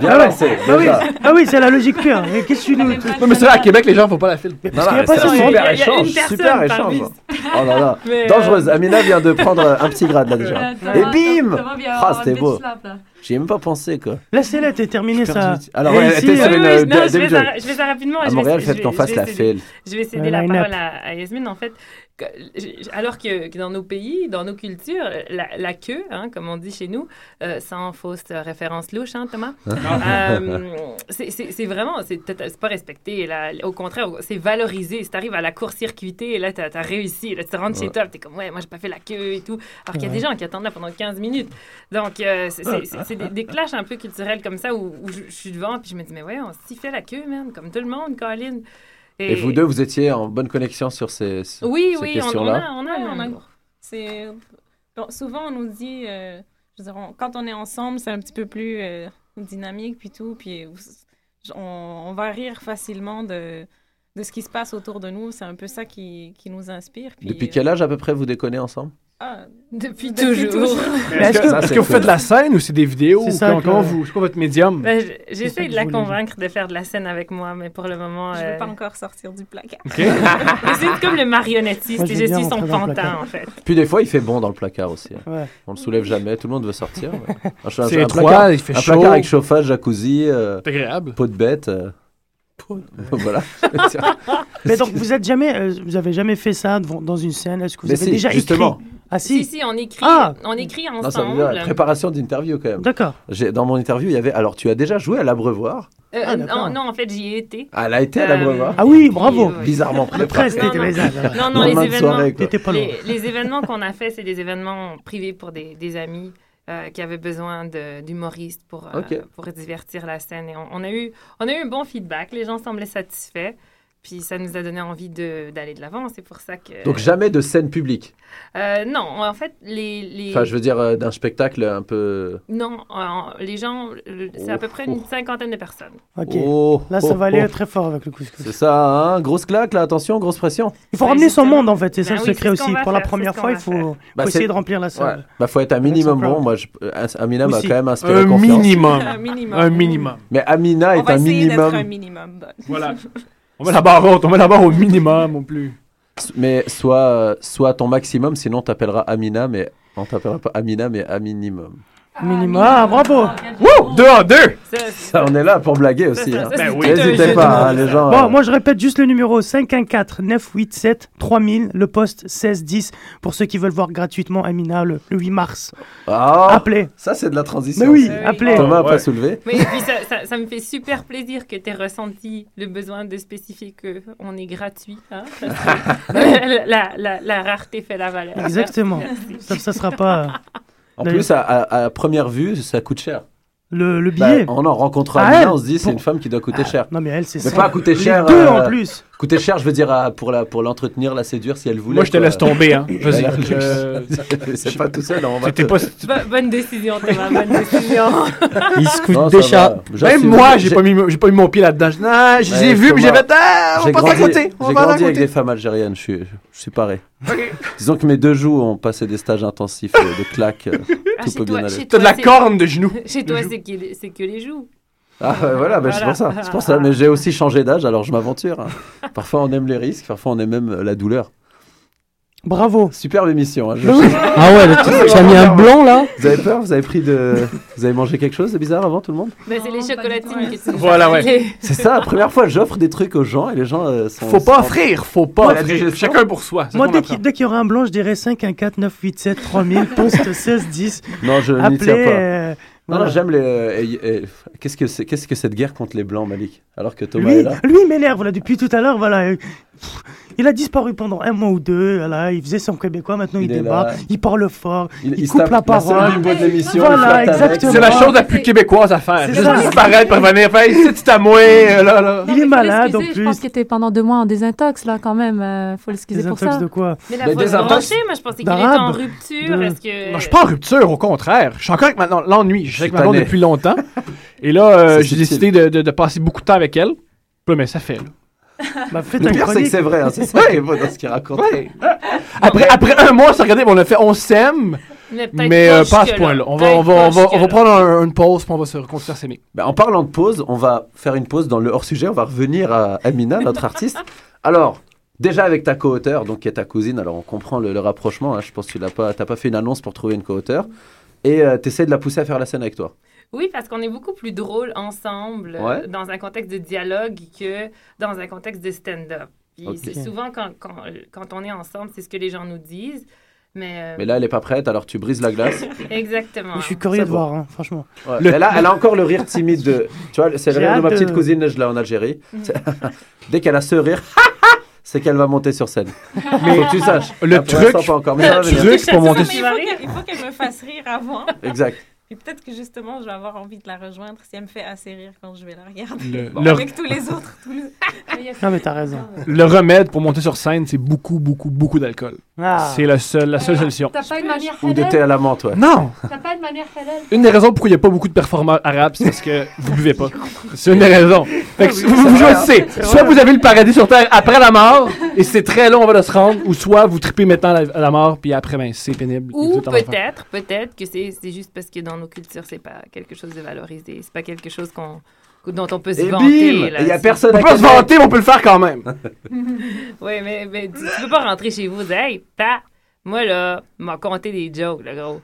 Bien Ah ouais. lancé, ah oui, ah oui c'est la logique pure. Et Qu'est-ce que tu nous. Non, mais c'est vrai, à Québec, les gens font pas la file. Parce qu'il a pas monde. super Il y a une échange, super échange. Oh là là, Mais, euh, dangereuse. Amina vient de prendre un petit grade là déjà. Euh, Et bim Ah, c'était beau. J'y ai même pas pensé quoi. Laissez-la t'es terminé ça. Alors, elle ici, était sur euh, Oui, une oui, euh, non, je, vais ça, je vais ça rapidement. À je vais- Montréal, faites qu'on je fasse vais la file. Je vais céder la parole à, à Yasmine. En fait, alors que, que dans nos pays, dans nos cultures, la, la queue, hein, comme on dit chez nous, euh, sans fausse référence louche, hein, Thomas, euh, c'est- vraiment, c'est pas respecté. Là. Au contraire, c'est valorisé. Si t'arrives à la court-circuiter, là, t'as as réussi. Là, tu rentres chez toi, t'es comme, ouais, moi, j'ai pas fait la queue et tout. Alors qu'il y a des gens qui attendent là pendant 15 minutes. Donc, euh, c'est- des, des clashs un peu culturels comme ça où, où je, je suis devant, puis je me dis, mais ouais, on s'y fait la queue, man, comme tout le monde, Colin. Et vous deux, vous étiez en bonne connexion sur ces, ces- Oui, ces oui, on, on questions-là a, on a, on a- bon, souvent on nous dit, euh, je veux dire, on- quand on est ensemble, c'est un petit peu plus euh, dynamique puis tout, puis on, on va rire facilement de, de ce qui se passe autour de nous. C'est un peu ça qui, qui nous inspire. Puis, Depuis quel âge à peu près vous déconnez ensemble? Ah, Depuis, Depuis toujours. est-ce que- Ça, Est-ce c'est que vous faites de la scène ou c'est des vidéos? C'est ou ça comment, vous, c'est quoi votre médium? Ben, J'essaie de la convaincre de faire de la scène avec moi, mais pour le moment. je veux euh, pas encore sortir du placard. OK. mais c'est comme le marionnettiste Moi, je suis son pantin, placard. en fait. Puis des fois, il fait bon dans le placard aussi. hein. Ouais. On le soulève jamais, tout le monde veut sortir. ouais. Un, un- C'est un étroit, placard, il fait un chaud. placard avec chauffage, jacuzzi, euh, agréable. peau de bête. euh, voilà. Mais donc vous êtes jamais, euh, vous avez jamais fait ça devant- dans une scène? Est-ce que vous Mais avez si, déjà justement. Ah Si, si. si, on écrit, Ah. on écrit Non, ça veut dire ensemble. préparation d'interview quand même. D'accord. J'ai- Dans mon interview, il y avait. Alors, tu as déjà joué à l'Abreuvoir? Euh, Ah, d'accord. non, non, en fait, j'y ai été. Ah, Elle a été à Euh, l'Abreuvoir? Ah oui, Puis, bravo. euh, Bizarrement Le préparé. presse, Non, non. Non, les événements, soirée, pas les, les événements qu'on a fait, c'est des événements privés pour des, des amis euh, qui avaient besoin d'humoristes pour, euh, pour divertir la scène. Et on, on a eu, on a eu un bon feedback. Les gens semblaient satisfaits. Puis ça nous a donné envie de- d'aller de l'avant. C'est pour ça que. Donc, jamais de scène publique. Euh, non, en fait, les. les... Enfin, je veux dire, euh, d'un spectacle un peu. Non, euh, les gens, euh, c'est à peu près une cinquantaine de personnes. Ok. Oh, Là, ça oh, va aller oh. très fort avec le couscous. C'est ça, hein Grosse claque, là, attention, grosse pression. Il faut Ouais, ramener son monde en fait, c'est ça Ben le oui, secret aussi. Pour la première fois, il va faut, Bah, essayer de remplir la Ouais. salle. Bah, faut être un minimum bon. Moi, je- Amina m'a quand même inspiré Un confiance. minimum. Un minimum. Un minimum. Mais Amina On est va un essayer d'être minimum. un minimum. Voilà. On met la barre haute, on met la barre au minimum au plus. Mais soit, soit ton maximum, sinon on t'appellera Amina, mais on t'appellera pas Amina, mais à minimum. Minimum. Ah, bravo. Wouh! Deux en deux! Ça, Ça, on est là pour blaguer aussi. hein. Ben oui. N'hésitez pas, hein, les gens. Bon, euh, moi je répète juste le numéro 514-987-3000, le poste 1610, pour ceux qui veulent voir gratuitement Amina le, le 8 mars. ah, Appelez. ça, c'est de la transition. Mais oui, Oui. appelez. Thomas n'a Ouais. pas soulevé. Mais et puis ça, ça, ça me fait super plaisir que tu aies ressenti le besoin de spécifier qu'on est gratuit. hein, la, la, la rareté fait la valeur. Exactement. Merci. Ça, ça sera pas euh, En plus, à, à- à première vue, ça coûte cher. le, le Bah, billet. on en rencontre Ah, Amina, elle on se dit c'est une femme qui doit coûter cher. Non mais elle c'est Mais ça. pas coûter Les cher. deux euh, en plus. Coûter cher, je veux dire, à- pour la pour l'entretenir, la séduire si elle voulait. Moi, je te quoi. laisse tomber, hein. Vas-y. C'est pas tout seul, on va te- pas. Bo- bonne décision, Thomas, bonne décision. Il se Non, coûte ça des chats. Même moi, j'ai pas, mis, j'ai pas mis mon pied là-dedans. Je- les ai Ouais, vus, mais Thomas, j'avais. Ah, on J'ai va passer à côté. On j'ai va aller à grandi avec côté. des femmes algériennes, je suis, je suis pareil. Disons que mes deux joues ont passé des stages intensifs euh, de claques. euh, Ah, Tout chez peut toi- bien aller. T'as de la corne de genoux. Chez toi, de joues. c'est que, c'est que les joues. Ah ouais, voilà, bah, c'est Voilà. pour ça. C'est pour ça. Mais j'ai aussi changé d'âge, alors je m'aventure. Parfois on aime les risques, parfois on aime même la douleur. Bravo. Superbe émission. hein, je- Ah ouais, tu tu as mis un blanc là Vous avez peur Vous avez pris de. Vous avez mangé quelque chose de bizarre avant tout le monde? Ben, c'est les chocolatines tu nous Voilà, ouais. C'est ça, la première fois j'offre des trucs aux gens et les gens euh, sont. Faut pas sont- offrir, faut pas offrir. Chacun pour soi. c'est Moi dès qu'il dès qu'il y aura un blanc, je dirais 514-987-3000, poste 1610. Non, je n'y tiens pas. euh, Non, voilà. non, j'aime les. Qu'est-ce que c'est Qu'est-ce que cette guerre contre les blancs, Malik? Alors que Thomas Lui, est là. lui il m'énerve voilà, depuis tout à l'heure. Voilà, il a disparu pendant un mois ou deux. Voilà, il faisait son québécois, maintenant il, Il là. il parle fort, il, il coupe la parole. Voilà, exactement. C'est la chose la plus québécoise à faire. Juste disparaître pour venir faire ici, c'est à moi, euh, là, là. Il est malade en Je pense qu'il était pendant deux mois en désintox, là, quand même. euh, faut l'excuser pour ça. de quoi? Mais la Mais voix des intox branchée, moi, je pensais qu'il était en rupture. de- Est-ce que... Non, je suis pas en rupture, au contraire. Je suis encore avec l'ennui. Je suis avec ma blonde depuis longtemps. Et là, euh, j'ai décidé de, passer beaucoup de temps avec elle. Puis, mais ça fait, là. Bah, Le pire, c'est que c'est vrai, hein, c'est ça qui est beau dans ce qu'il raconte. Après, après un mois, on s'est regardé, on a fait on s'aime, Mais, mais euh, pas à ce point-là. On va, on va, on va, on va prendre un- une pause, puis on va se à s'aimer. Ben, en parlant de pause, on va faire une pause dans le hors-sujet. On va revenir à Amina, notre artiste. Alors, déjà avec ta co-auteur, donc qui est ta cousine, alors on comprend le, le rapprochement. hein. je pense que tu n'as pas, t'as pas fait une annonce pour trouver une co-auteur. Et tu essaies de la pousser à faire la scène avec toi. Oui, parce qu'on est beaucoup plus drôle ensemble euh, Ouais. dans un contexte de dialogue que dans un contexte de stand-up. Puis Ok. c'est souvent quand, quand, quand on est ensemble, c'est ce que les gens nous disent. Mais, euh, Mais là, elle n'est pas prête, alors tu brises la glace. exactement. Je suis curieux de bon. voir, hein, franchement. Ouais. Le- Elle, a, elle a encore le rire timide de. Tu vois, c'est le rire de ma petite de- cousine Nejla en Algérie. C'est- Dès qu'elle a ce rire, c'est qu'elle va monter sur scène. Mais faut que tu saches. Le Là, truc- pas encore. Mais Le truc pour monter Mais sur... il faut qu'elle- il faut qu'elle me fasse rire avant. Exact. Puis peut-être que justement, je vais avoir envie de la rejoindre si elle me fait assez rire quand je vais la regarder. Le, Bon. le- Avec tous les autres. tous les- Non, mais t'as raison. le remède pour monter sur scène, c'est beaucoup, beaucoup, beaucoup d'alcool. Ah. C'est la seule, la seule solution. T'as pas une manière Ou de thé à la menthe, ouais. Non! T'as pas une manière halal Une des raisons pourquoi il n'y a pas beaucoup de performeurs arabes, c'est parce que vous buvez pas. C'est une des raisons. Fait que vous, vous choisissez. Soit vous avez le paradis sur Terre après la mort, et c'est très long, on va le se rendre, ou soit vous tripez maintenant la, la mort, puis après, ben, c'est pénible. et Ou peut-être, peut-être que c'est c'est juste parce que dans nos cultures, c'est pas quelque chose de valorisé. C'est pas quelque chose qu'on dont on peut se Et vanter. Il n'y a personne On peut pas se vanter, mais on peut le faire quand même. Oui, mais, mais tu, tu peux pas rentrer chez vous et dire Hey, pa, moi là, m'a compté des jokes, le gros.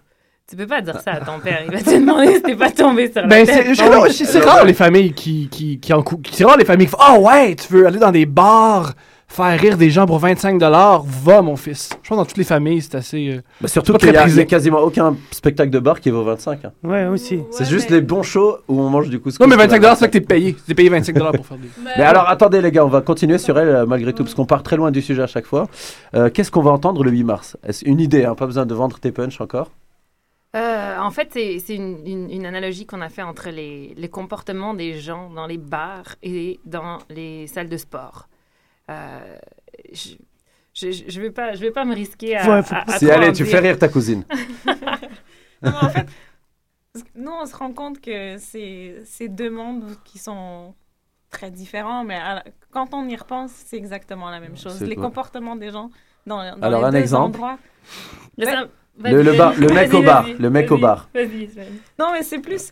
Tu peux pas dire ça à ton père. Il va te demander si t'es pas tombé sur la Ben, tête. c'est, rare les familles qui, qui, qui en cou- C'est rare les familles qui font Ah ouais, tu veux aller dans des bars, faire rire des gens pour 25 va mon fils. Je pense que dans toutes les familles, c'est assez. euh, Bah, surtout qu'il y, très a- il y a prisé. quasiment aucun spectacle de bar qui vaut 25. hein. Ouais, aussi. C'est Ouais, juste mais- les bons shows où on mange du couscous. Non, mais qui 25 valent c'est que t'es payé. T'es payé 25 pour faire des. Mais alors, attendez, les gars, on va continuer sur elle euh, malgré tout, parce qu'on part très loin du sujet à chaque fois. Euh, Qu'est-ce qu'on va entendre le 8 mars? Est-ce une idée, hein, pas besoin de vendre tes punchs encore Euh, en fait, c'est c'est une, une- une analogie qu'on a fait entre les, les comportements des gens dans les bars et dans les salles de sport. Euh, je je, je vais pas je vais pas me risquer à. Ouais, faut à- pas- à Si, allez, tu fais rire ta cousine. Non, mais en fait, nous, on se rend compte que c'est c'est deux mondes qui sont très différents, mais à quand on y repense, c'est exactement la même chose. Les quoi comportements des gens dans, dans Alors, les un deux exemple endroits. Le, Ouais. Le- le bar- mec au bar, le mec au bar. Vas-y. Non, mais c'est plus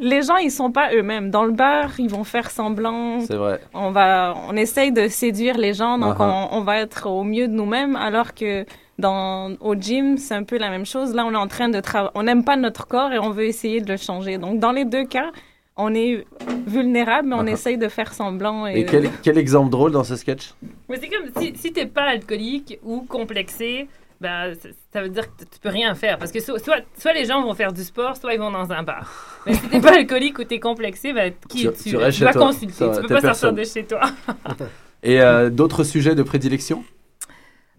les gens, ils sont pas eux-mêmes. Dans le bar, ils vont faire semblant. C'est vrai. On va, on essaye de séduire les gens, donc Uh-huh. on, on va être au mieux de nous-mêmes, alors que dans au gym, c'est un peu la même chose. Là, on est en train de travailler. On n'aime pas notre corps et on veut essayer de le changer. Donc, dans les deux cas, on est vulnérable, mais on Uh-huh. essaye de faire semblant. Et, Et quel, quel exemple drôle dans ce sketch? Mais c'est comme si, si t'es pas alcoolique ou complexé, ben, ça veut dire que tu peux rien faire. Parce que so- soit, soit les gens vont faire du sport, soit ils vont dans un bar. Mais si t'es pas alcoolique ou t'es complexé, ben, qui Tu- es-tu? tu restes vas consulter. Ça tu peux pas personne. sortir de chez toi. Et euh, d'autres sujets de prédilection?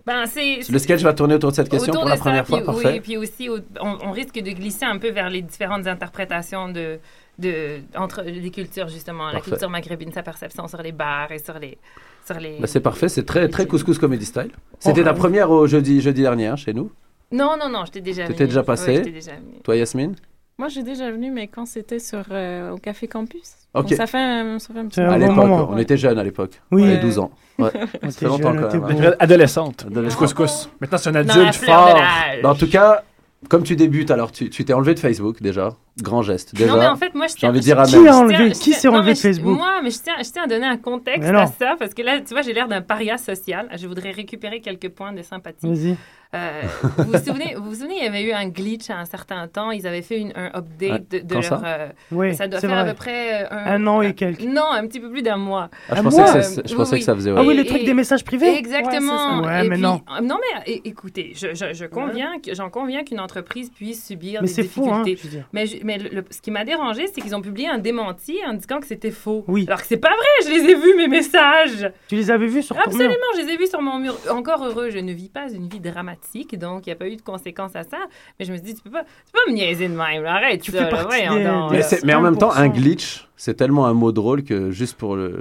Ben, Le sketch va tourner autour de cette question pour la ça, première puis- fois, parfait. Oui, puis aussi, au- on, on risque de glisser un peu vers les différentes interprétations de, de, entre les cultures, justement. La culture maghrébine, sa perception sur les bars et sur les... Sur les... Bah, c'est parfait, c'est très, très couscous comedy style. C'était Oh, ta ouais. première au jeudi, jeudi dernier hein, chez nous. Non, non, non, j'étais déjà T'étais déjà passé? Ouais, déjà. Toi, Yasmine Moi, j'ai déjà venu, mais quand c'était sur euh, au Café Campus. Ok. Donc, ça fait, un- ça fait un petit À l'époque, on était jeunes à l'époque. Oui. On avait Ouais. 12 ans. Ouais. On Ça fait longtemps quand était même. hein. Adolescente. Adolescente. Couscous. Maintenant, c'est un la adulte fort. en tout cas, comme tu débutes, alors tu t'es enlevé de Facebook déjà. Grand geste. Déjà, Non, mais en fait, moi, je j'ai tiens- envie de dire amen. Qui a enlevé Qui tiens- s'est non, enlevé de Facebook Moi, mais je tiens, je tiens à donner un contexte à ça, parce que là, tu vois, j'ai l'air d'un paria social. Je voudrais récupérer quelques points de sympathie. Vas-y. Euh, vous, vous souvenez, vous vous souvenez, il y avait eu un glitch à un certain temps. Ils avaient fait une, un update de, de quand leur. ça euh, Oui, ça doit faire à peu près euh, un, Un an et quelques. Non, un petit peu plus d'un mois. Ah, je pensais, que, ça, je Oui, pensais oui. que ça faisait. Ah oui, le truc et- des messages privés? Exactement. Ouais. Ouais, Et mais puis- non. Non, mais écoutez, je, je, je conviens, que- j'en conviens qu'une entreprise puisse subir Mais des c'est fou, hein. difficultés. je veux dire. Mais, je- mais le- le- ce qui m'a dérangé, c'est qu'ils ont publié un démenti en disant que c'était faux. Oui. Alors que c'est pas vrai, je les ai vus, mes messages. Tu les avais vus sur ton mur? Absolument, je les ai vus sur mon mur. Encore heureux, je ne vis pas une vie dramatique, donc il n'y a pas eu de conséquences à ça. Mais je me suis dit, tu peux pas, tu peux pas me niaiser de même. là. Arrête Tu ça, fais là. Mais, en même temps, un 1%. glitch, c'est tellement un mot drôle que juste pour le,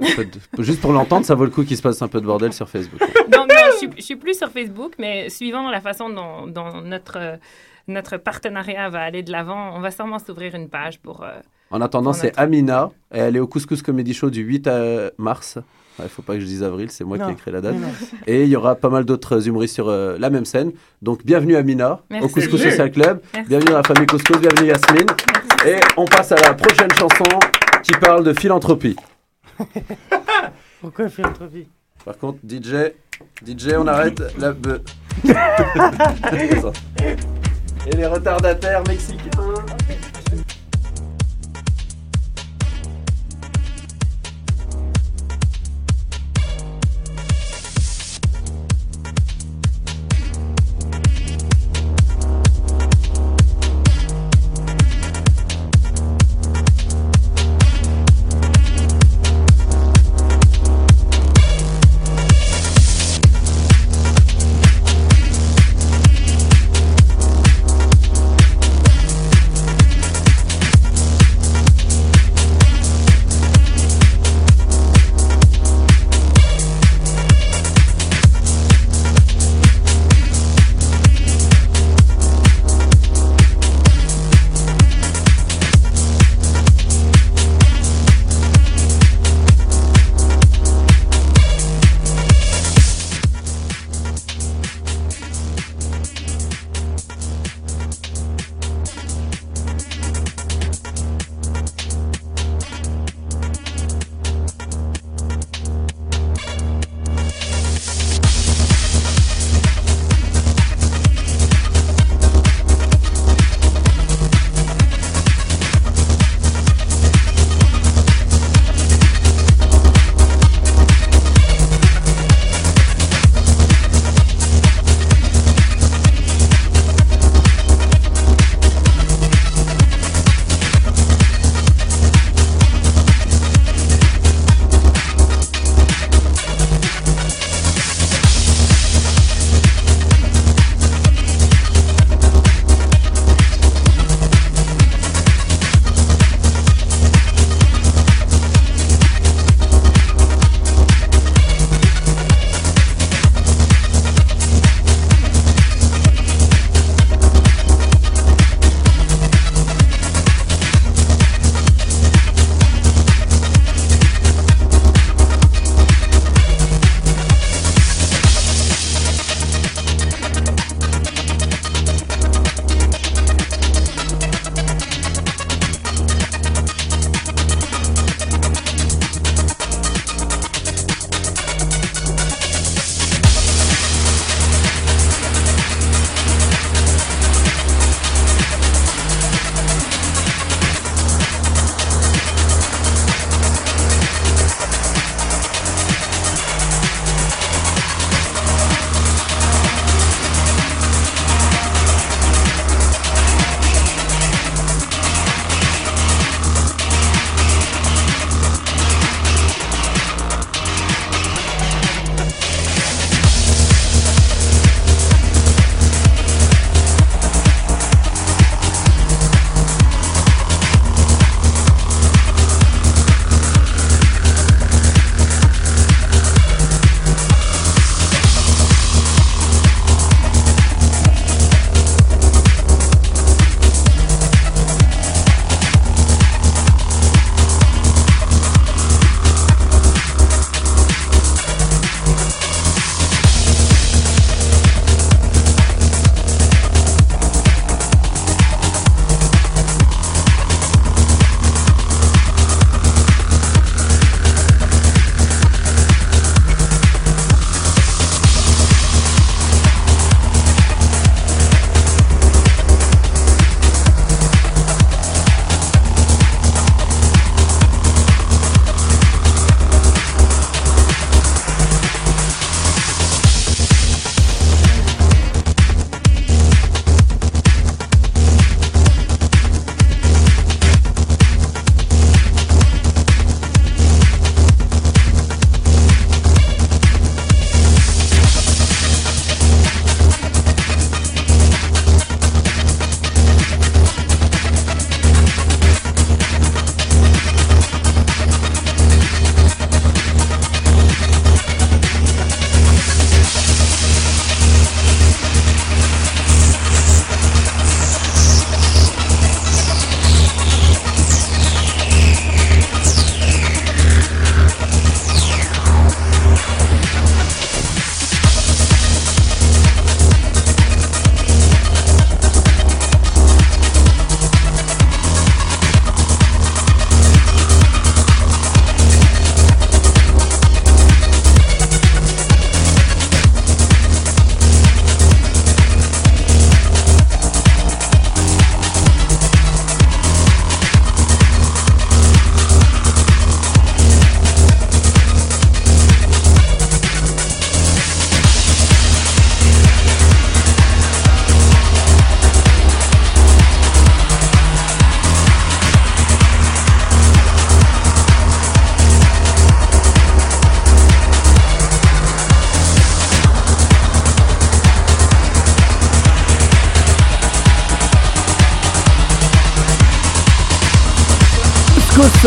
juste pour l'entendre, ça vaut le coup qu'il se passe un peu de bordel sur Facebook. Donc, non, je, suis, je suis plus sur Facebook, mais suivant la façon dont, dont notre, euh, notre partenariat va aller de l'avant, on va sûrement s'ouvrir une page pour. euh, En attendant, c'est. Amina. Et elle est au Couscous Comedy Show du 8 à mars. Il faut pas que je dise avril, c'est moi qui ai écrit la date. Et il y aura pas mal d'autres humoristes sur euh, la même scène. Donc bienvenue Amina Merci. au Couscous Social Club. Merci. Bienvenue dans la famille Couscous, bienvenue Yasmine. Et on passe à la prochaine chanson qui parle de philanthropie. Pourquoi philanthropie? Par contre, DJ, DJ, on arrête la Et les retardataires mexicains.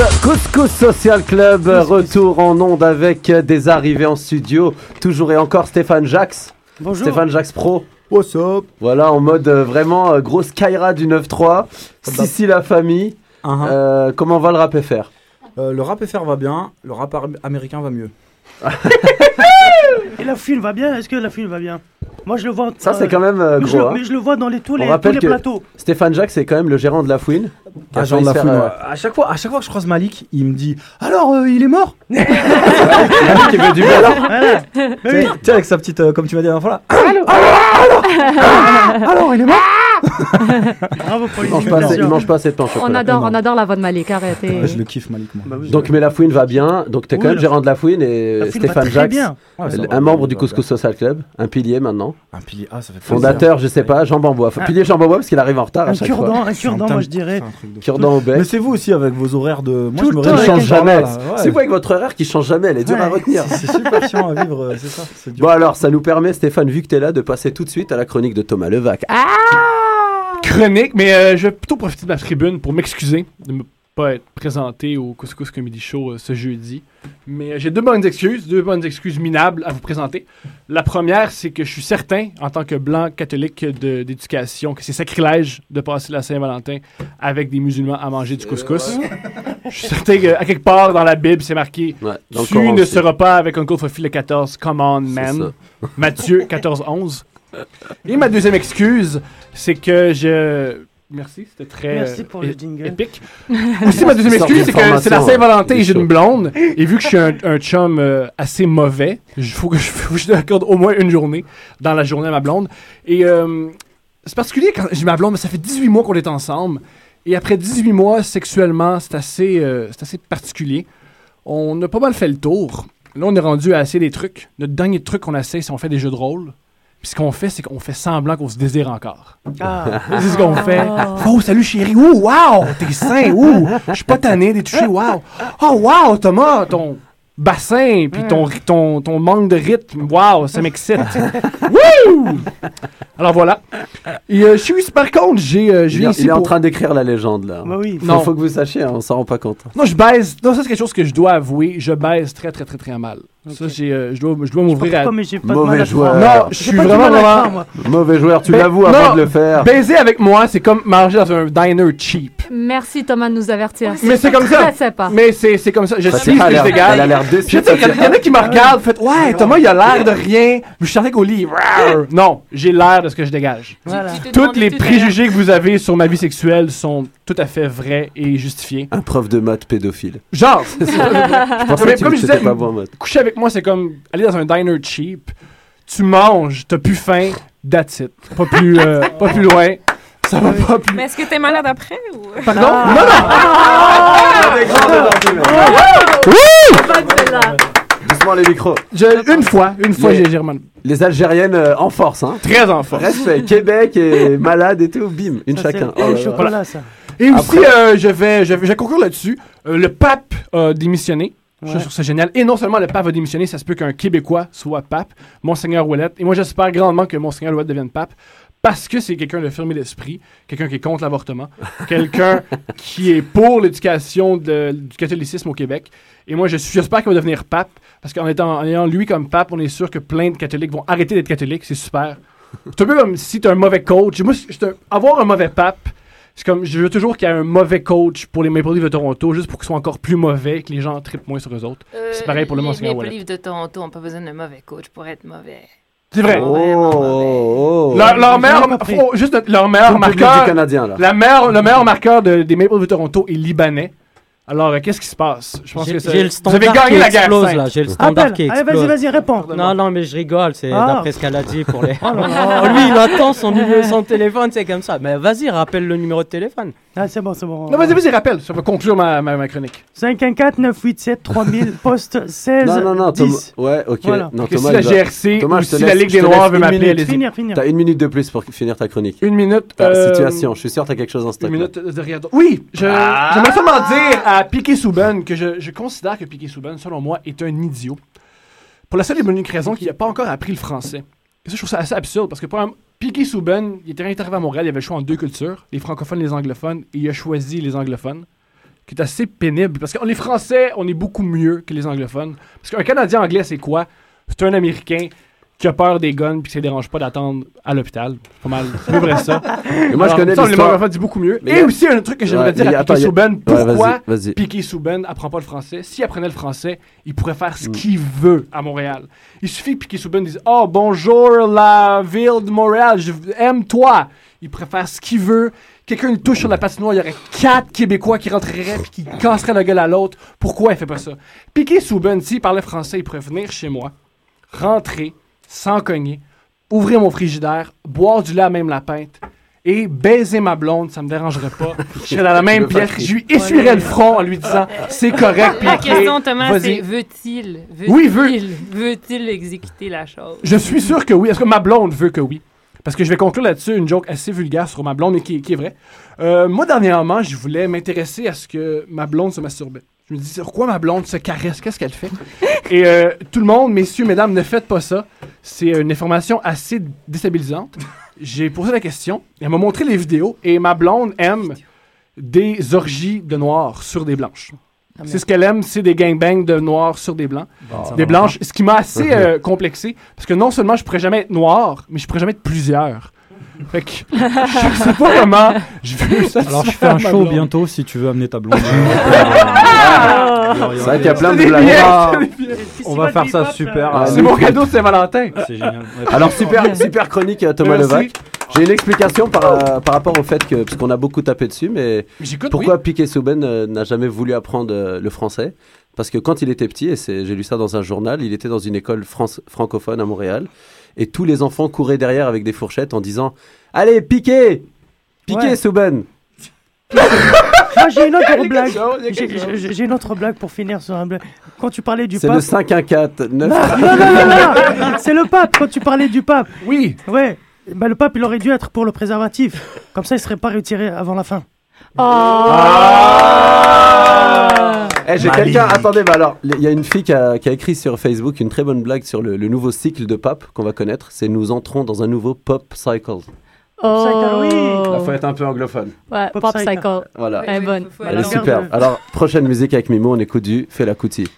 Couscous Social Club, retour en onde avec des arrivées en studio. Toujours et encore Stéphane Jax. Bonjour. Stéphane Jax Pro. What's up? Voilà, en mode euh, vraiment euh, grosse Kaira du 9-3. Sissi la famille. Uh-huh. Euh, comment va le rap FR Euh, Le rap FR va bien, le rap américain va mieux. Et la fune va bien Est-ce que la fune va bien? Moi, je le vois. Ça, euh, c'est quand même euh, mais je, gros. hein. mais je le vois dans les, tous les, tous rappelle les que plateaux. Stéphane Jax, c'est quand même le gérant de la fouine. Ah, genre de la euh, ouais. à, chaque fois, à chaque fois que je croise Malik, il me dit Alors, euh, il est mort? Malik qui veut du bien. Voilà. Tu Mais sais, oui. tu sais, avec sa petite, euh, comme tu m'as dit la dernière fois là. Alors, il est mort Bravo pour Il mange pas assez- il l'imitation. mange pas assez de pain au On adore, on adore la voix de Malik, arrêtez. Je le kiffe, Malik, moi. Bah oui. Donc, mais la fouine va bien. Donc, t'es quand Oui, même la- gérant de la fouine et La Stéphane très Jax, bien. Ouais, ça va, un membre du Couscous Social Club, un pilier maintenant. Un pilier, ah, ça fait plaisir. Fondateur, je sais pas, Jean Bambois. Ah. Pilier Jean Bambois parce qu'il arrive en retard à Un chaque fois. un cure-dent, moi je dirais. Cure-dent au bec. Mais c'est vous aussi avec vos horaires de. Moi, je me change jamais. C'est vous avec votre horaire qui change jamais, elle est dure à retenir. C'est super chiant à vivre, euh, c'est ça. c'est dur. Bon alors, ça nous permet, Stéphane, vu que t'es là, de passer tout de suite à la chronique de Thomas Levac. Ah Chronique, mais euh, je vais plutôt profiter de ma tribune pour m'excuser de ne pas être présenté au Couscous Comedy Show euh, ce jeudi. Mais euh, j'ai deux bonnes excuses, deux bonnes excuses minables à vous présenter. La première, c'est que je suis certain, en tant que blanc catholique de- d'éducation, que c'est sacrilège de passer la Saint-Valentin avec des musulmans à manger du couscous. Je suis certain qu'à quelque part dans la Bible, c'est marqué Ouais, dans le Tu Coran ne aussi. seras pas avec Uncle Fofi le 14, come on, C'est man. Matthieu 14, 11. Et ma deuxième excuse, c'est que je. Merci, c'était très Merci euh, pour le é- jingle. épique. Aussi, ma deuxième excuse, c'est que c'est la d'information, Saint-Valentin hein, et j'ai une blonde. Et vu que je suis un, un chum euh, assez mauvais, il faut que je, faut que je lui accorde au moins une journée dans la journée à ma blonde. Et euh, c'est particulier quand j'ai ma blonde, mais ça fait 18 mois qu'on est ensemble. Et après 18 mois, sexuellement, c'est assez, euh, c'est assez particulier. On a pas mal fait le tour. Là, on est rendu à essayer des trucs. Notre dernier truc qu'on essaie, c'est on fait des jeux de rôle. Puis ce qu'on fait, c'est qu'on fait semblant qu'on se désire encore. Ah. C'est ce qu'on fait. Oh, salut chérie. Ouh, wow, t'es sain. Ouh, je suis pas tanné d'être touché. Wow. Oh, wow, Thomas, ton bassin, puis ton, ton, ton manque de rythme. Wow, ça m'excite. Wouh! Alors voilà. Et euh, je suis, par contre, j'ai, euh, je Il, viens est- il en train d'écrire la légende là. Bah oui. Faut, Non. faut que vous sachiez, hein, on s'en rend pas compte. Non, je baise. Non, ça, c'est quelque chose que je dois avouer. Je baise très, très, très, très mal. Ça, Ok. j'ai, euh, je dois, je dois pas m'ouvrir à. mais pas de Mauvais joueur. Non, je suis pas vraiment. Mauvais joueur, tu Ben, l'avoues avant de le faire. Baiser avec moi, c'est comme manger dans un diner cheap. Merci Thomas de nous avertir. Mais c'est comme ça. Très sympa. Mais c'est, c'est comme ça. Je sais ce Fatiha a que je l'air- dégage. elle a l'air qu'il y, en a qui me regardent, faites Ouais, Thomas, il a l'air de rien. Je suis avec au lit. Non, j'ai l'air de ce que je dégage. Voilà. Tu t'es Tous demandé les préjugés que vous avez sur ma vie sexuelle sont tout à fait vrais et justifiés. Un prof de maths pédophile. Genre, Je pensais Mais que tu pas bon maths. coucher avec moi, c'est comme aller dans un diner cheap. Tu manges, t'as plus faim, that's it. Pas plus, euh, pas plus loin. Ça va pas plus. Mais est-ce que t'es malade après ou... Pardon? Non, non! Bonne celle-là. Doucement les micros. Je- une fois, une fois, Les- j'ai remarqué. Les Algériennes euh, en force, hein. Très en force. Respect. Québec et malade et tout, bim, une chacun. Oh là là. chocolat, ça. Et aussi, euh, je vais, je vais, je vais conclure là-dessus. Euh, le pape a démissionné. Je Ouais. trouve ça génial. Et non seulement le pape va démissionner, ça se peut qu'un Québécois soit pape, Monseigneur Ouellette. Et moi, j'espère grandement que Monseigneur Ouellette devienne pape. Parce que c'est quelqu'un de fermé d'esprit, quelqu'un qui est contre l'avortement, quelqu'un qui est pour l'éducation du catholicisme au Québec. Et moi, je j'espère qu'il va devenir pape, parce qu'en étant, en ayant lui comme pape, on est sûr que plein de catholiques vont arrêter d'être catholiques. C'est super. C'est un peu comme si tu un mauvais coach. Moi, un- avoir un mauvais pape, c'est comme, je veux toujours qu'il y ait un mauvais coach pour les Maple Leafs de Toronto, juste pour qu'ils soient encore plus mauvais, que les gens trippent moins sur eux autres. Euh, C'est pareil pour le les Monseigneur Maple. Leafs de Toronto n'ont pas besoin d'un mauvais coach pour être mauvais. C'est vrai. Oh, oh, oh. Leur, meilleur, juste leur meilleur marqueur, Canadien là. la meilleure, le meilleur marqueur de- des Maple Leafs de Toronto est libanais. Alors, euh, qu'est-ce qui se passe? Je pense J'ai que ça- j'ai le vous avez standard gagné qui la guerre explose sainte. là, j'ai le standard qui. Allez, explose. vas-y, vas-y, réponds. Non, non, mais je rigole, c'est Ah. d'après ce qu'elle a dit pour les. Oh Oh, lui, il attend son, numéro- son téléphone, c'est comme ça. Mais vas-y, rappelle le numéro de téléphone. Ah, c'est bon, c'est bon. Non, vas-y, vas-y, rappelle. Ça va conclure ma, ma, ma chronique. 514-987-3000, poste 16 Non, non, non, Thomas. 10. Ouais, ok. Voilà. Non, Que si Thomas, la GRC Thomas, ou je te si la Ligue des Noirs veut m'appeler, allez-y. Finir, finir. T'as une minute de plus pour finir ta chronique. Une minute. Ta euh, situation, je suis sûr que t'as quelque chose en stock. Une minute de rire. Oui, je, j'aimerais seulement dire à Piquet Souben que je, je considère que Piquet Souben, selon moi, est un idiot. Pour la seule et unique raison qu'il n'a pas encore appris le français. Et ça, je trouve ça assez absurde parce que pour un Piquet Souben, il était arrivé à Montréal, il avait le choix en deux cultures, les francophones et les anglophones, et il a choisi les anglophones. qui est assez pénible. Parce que les Français, on est beaucoup mieux que les anglophones. Parce qu'un Canadien anglais, c'est quoi? C'est un Américain qui a peur des guns puis qui ne dérange pas d'attendre à l'hôpital. C'est pas mal. C'est vrai ça. Et moi, je connais ça, Les l'histoire. c'est beaucoup mieux. Mais Et il y a- aussi, un truc que j'aimerais Ouais, dire à a- Souben. Ouais, Pourquoi vas-y. Piquet Souben apprend pas le français? S'il apprenait le français, il pourrait faire Mm. ce qu'il veut à Montréal. Il suffit que Piquet Souben dise « Oh, bonjour la ville de Montréal, je aime toi! » Il pourrait faire ce qu'il veut. Quelqu'un le touche sur la patinoire, il y aurait quatre Québécois qui rentreraient puis qui casseraient la gueule à l'autre. Pourquoi il fait pas ça? Piquet Souben, s'il parlait français, il pourrait venir chez moi, rentrer, sans cogner, ouvrir mon frigidaire, boire du lait à même la pinte et baiser ma blonde, ça me dérangerait pas. Je serais dans la même pièce, je lui essuierais le front en lui disant c'est correct. La question, Thomas, c'est veut-il Oui, veut- veut-il veut-il exécuter la chose? Je suis sûr que oui. Est-ce que ma blonde veut que oui? Parce que je vais conclure là-dessus une joke assez vulgaire sur ma blonde, mais qui, qui est vraie. Euh, moi, dernièrement, je voulais m'intéresser à ce que ma blonde se masturbait. Je me dis, pourquoi ma blonde se caresse? Qu'est-ce qu'elle fait? Et euh, tout le monde, messieurs, mesdames, ne faites pas ça. C'est une information assez déstabilisante. J'ai posé la question, elle m'a montré les vidéos, et ma blonde aime des orgies de noirs sur des blanches. c'est ce qu'elle aime, c'est des gangbangs de noirs sur des blancs. Des blanches, ce qui m'a assez euh, complexé, parce que non seulement je pourrais jamais être noir, mais je pourrais jamais être plusieurs. Fait que je sais pas comment je veux ça. Alors je fais un show bientôt si tu veux amener ta blonde. C'est vrai qu'il y a plein de C'est blagues. Ah, c'est. On va faire ça super. Ah, C'est mon cadeau de Saint-Valentin. C'est génial. Ouais, Alors, super, super chronique, euh, Thomas. Levac. J'ai une explication par, euh, par rapport au fait que, parce qu'on a beaucoup tapé dessus, mais pourquoi oui. Piquet Souben euh, n'a jamais voulu apprendre euh, le français? Parce que quand il était petit, et c'est- j'ai lu ça dans un journal, il était dans une école France- francophone à Montréal, et tous les enfants couraient derrière avec des fourchettes en disant Allez, Piquet Ouais. Souben Moi, j'ai une autre blague. J'ai- une autre blague pour finir sur un blague. Quand tu parlais du C'est pape. le 5-1-4, 9. Non, non, non, non, non. C'est le pape. Quand tu parlais du pape. Oui. Ouais. Bah, le pape, il aurait dû être pour le préservatif. Comme ça, il serait pas retiré avant la fin. Eh, j'ai quelqu'un. Attendez, bah alors, il y a une fille qui a, qui a écrit sur Facebook une très bonne blague sur le, le nouveau cycle de pape qu'on va connaître. C'est nous entrons dans un nouveau pop cycle. Oh. Il faut être un peu anglophone. Ouais, Pop Pop, Cycle. Cycle. Voilà. Elle est bonne. Elle est superbe. Alors, prochaine musique avec Mimo, on écoute du Fais la Coutie.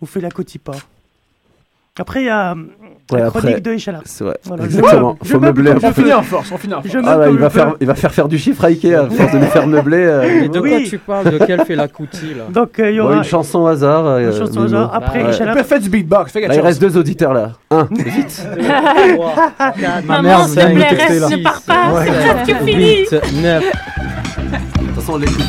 Vous faites la cotipa. Après, il y a euh, Ouais, la après- chronique de Ishala. C'est vrai. Voilà, je Exactement. je Faut meuble meubler un On finit en force, on finit en force. Ah là, il va, faire, il va faire faire du chiffre à Ikea à force de nous faire meubler. euh, Et de Oui. quoi tu parles De quel fait la là Donc, euh, bon, une chanson au hasard. euh, une chanson au hasard. Après, Ouais. Ishala. Du beatbox, Là, il reste deux auditeurs là. Un, vite. Ma mère s'il te de plaît, reste, ne pars pas, c'est presque fini. 8, 9. De toute façon, on l'écoute.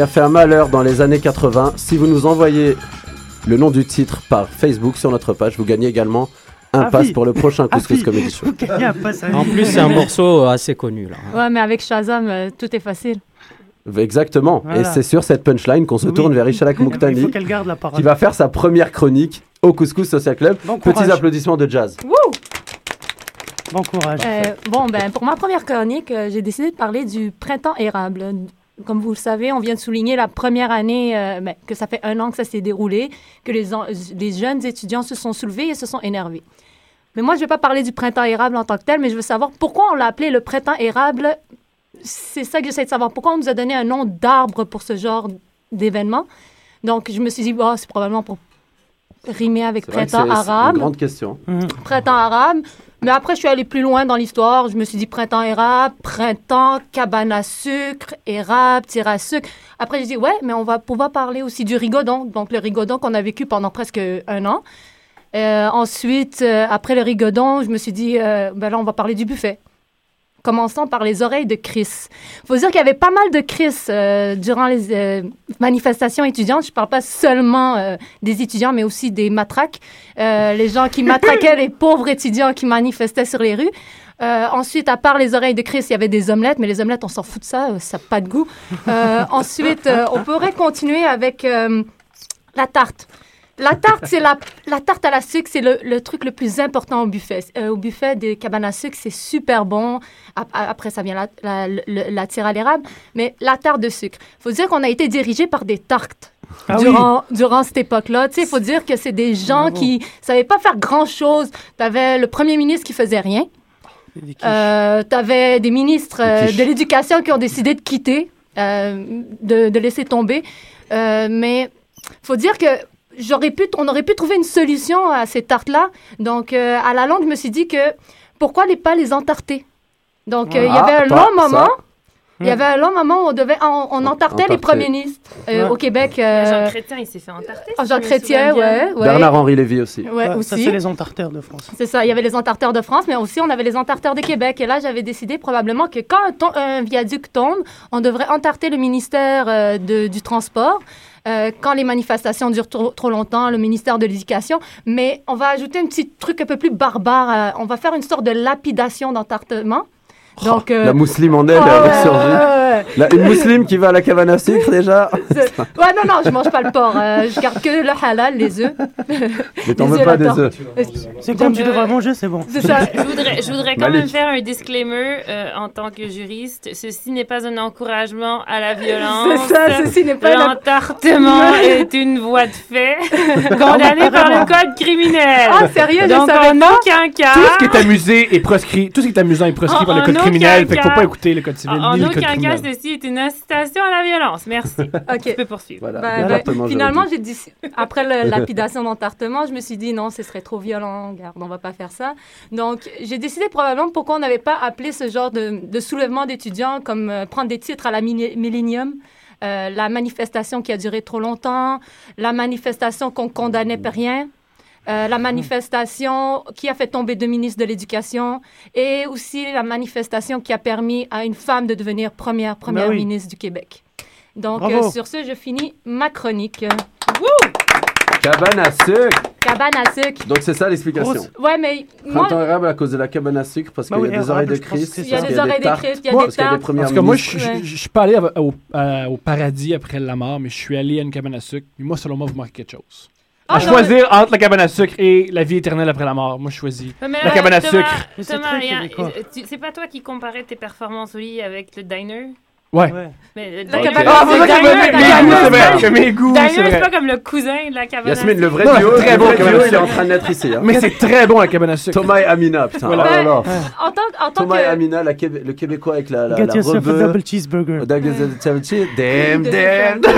Qui a fait un malheur dans les années 80. Si vous nous envoyez le nom du titre par Facebook sur notre page, vous gagnez également impasse Afi. pour le prochain Couscous Afi. Comedy Show. En plus, c'est un morceau assez connu là. Ouais, mais avec Shazam, euh, tout est facile. Exactement. Et c'est sur cette punchline qu'on se Oui. tourne vers Ishalak Mouktani, qui va faire sa première chronique au Couscous Social Club. Bon Petits applaudissements de jazz. Bon courage. Euh, bon, ben, pour ma première chronique, euh, j'ai décidé de parler du printemps érable. Comme vous le savez, on vient de souligner la première année, euh, ben, que ça fait un an que ça s'est déroulé, que les, jeunes étudiants se sont soulevés et se sont énervés. Mais moi, je ne vais pas parler du printemps érable en tant que tel, mais je veux savoir pourquoi on l'a appelé le printemps érable. C'est ça que j'essaie de savoir. Pourquoi on nous a donné un nom d'arbre pour ce genre d'événement? Donc, je me suis dit, bah, c'est probablement pour rimer avec que printemps c'est- c'est arabe une grande question. Printemps arabe. Mais après, je suis allée plus loin dans l'histoire. Je me suis dit printemps érable, printemps, cabane à sucre, érable, tir à sucre. Après, j'ai dit, ouais, mais on va pouvoir parler aussi du rigodon. Donc, le rigodon qu'on a vécu pendant presque un an. Euh, ensuite, euh, après le rigodon, je me suis dit, euh, ben là, on va parler du buffet. Commençons par les oreilles de Chris. faut dire qu'il y avait pas mal de Chris euh, durant les euh, manifestations étudiantes. Je parle pas seulement euh, des étudiants, mais aussi des matraques. Les gens qui matraquaient les pauvres étudiants qui manifestaient sur les rues. Ensuite, à part les oreilles de Chris, il y avait des omelettes, mais les omelettes, on s'en fout de ça, ça n'a pas de goût. Ensuite, on pourrait continuer avec la tarte. La tarte, c'est la, la tarte à la sucre, c'est le, le truc le plus important au buffet. Euh, au buffet des cabanes à sucre, c'est super bon. Ap- Après, ça vient la, la, la tire à l'érable. Mais la tarte de sucre, faut dire qu'on a été dirigé par des tartes. Ah oui. durant, durant cette époque-là. Tu sais, il faut dire que c'est des gens Bravo. qui savaient pas faire grand-chose. Tu avais le premier ministre qui faisait rien. Euh, tu avais des ministres euh, de l'éducation qui ont décidé de quitter, euh, de, de laisser tomber. Mais faut dire que j'aurais pu, on aurait pu trouver une solution à ces tartes-là. Donc, euh, à la longue, je me suis dit que pourquoi les pas les entarter? Donc, euh, il y Ah, avait un long ça. moment. Il y Hmm. avait un long moment où on devait, on, on entartait les premiers ministres euh, Ouais. au Québec. euh, Jean Chrétien, il s'est fait entarter. si Jean Chrétien, ouais, ouais. Bernard-Henri Lévy aussi. Ouais, Ouais, ça, aussi. c'est les entarteurs de France. C'est ça, il y avait les entarteurs de France, mais aussi on avait les entarteurs de Québec. Et là, j'avais décidé probablement que quand un, ton- un viaduc tombe, on devrait entarter le ministère euh, de- du Transport. Euh, quand les manifestations durent trop, longtemps, le ministère de l'Éducation. Mais on va ajouter un petit truc un peu plus barbare. euh, on va faire une sorte de lapidation d'entartement. Donc, euh, La mousseline en elle ouais, a ouais, ressurgi. ouais, ouais. Là, une mousseline qui va à la cabane à sucre déjà. Ouais, non, non, je mange pas le porc. euh, je garde que le halal, les œufs. Mais t'en veux pas des œufs. C'est comme tu devrais manger, c'est bon. C'est ça. Je voudrais, je voudrais quand Malik. même faire un disclaimer euh, en tant que juriste. Ceci n'est pas un encouragement à la violence. C'est ça, ceci n'est pas la- L'entartement est une voie de fait condamnée par le code criminel. Ah, sérieux, je Donc, savais en pas. aucun cas... Tout ce qui est amusé est proscrit. Tout ce qui est amusant est proscrit En- par le code aucun criminel. Fait qu'il faut pas écouter le code civil En, ni aucun cas, ceci est une incitation à la violence. Merci. OK. Tu peux poursuivre. Voilà. Ben, ben, finalement, j'ai dit, après le- lapidation d'entartement, je me suis dit non, ce serait trop violent, garde, on va pas faire ça. Donc, j'ai décidé probablement pourquoi on n'avait pas appelé ce genre de, de soulèvement d'étudiants comme euh, prendre des titres à la Millennium. euh, la manifestation qui a duré trop longtemps, la manifestation qu'on condamnait pour rien, euh, la manifestation qui a fait tomber deux ministres de l'Éducation et aussi la manifestation qui a permis à une femme de devenir première, première oui. ministre du Québec. Donc, euh, sur ce, je finis ma chronique. Cabane à sucre. Cabane à sucre. Donc c'est ça l'explication. Ouais, mais moi, Printemps érable à cause de la cabane à sucre parce Bah qu'il oui, y a des oreilles de Christ. il y a des oreilles de Christ, il y a parce des qu'il y a des tartes. Parce que moi, je je suis pas allé à- au, à- au paradis après la mort, mais je suis allé à une cabane à sucre. Mais moi, selon moi, vous manquez quelque chose. Ah, à non, choisir entre la cabane à sucre et la vie éternelle après la mort, moi, je choisis. Mais La là, cabane à Thomas- sucre. C'est Thomas, euh, c'est pas toi qui comparais tes performances au lit avec le diner? Ouais. Ouais. Mais le La cabane Ah, à c'est sucre, que diner, mes- goûts, c'est sucre. Diner, c'est c'est pas comme le cousin de la cabane à Yasmine, le sucre. vrai Non, duo, c'est très bon, il est sucre. en train de naître ici. hein. Mais c'est très bon, la cabane à sucre. Thomas et Amina, putain. Voilà. Oh Thomas et. Amina, le Québécois avec la, Get yourself a rebeu. double cheeseburger. Damn, damn.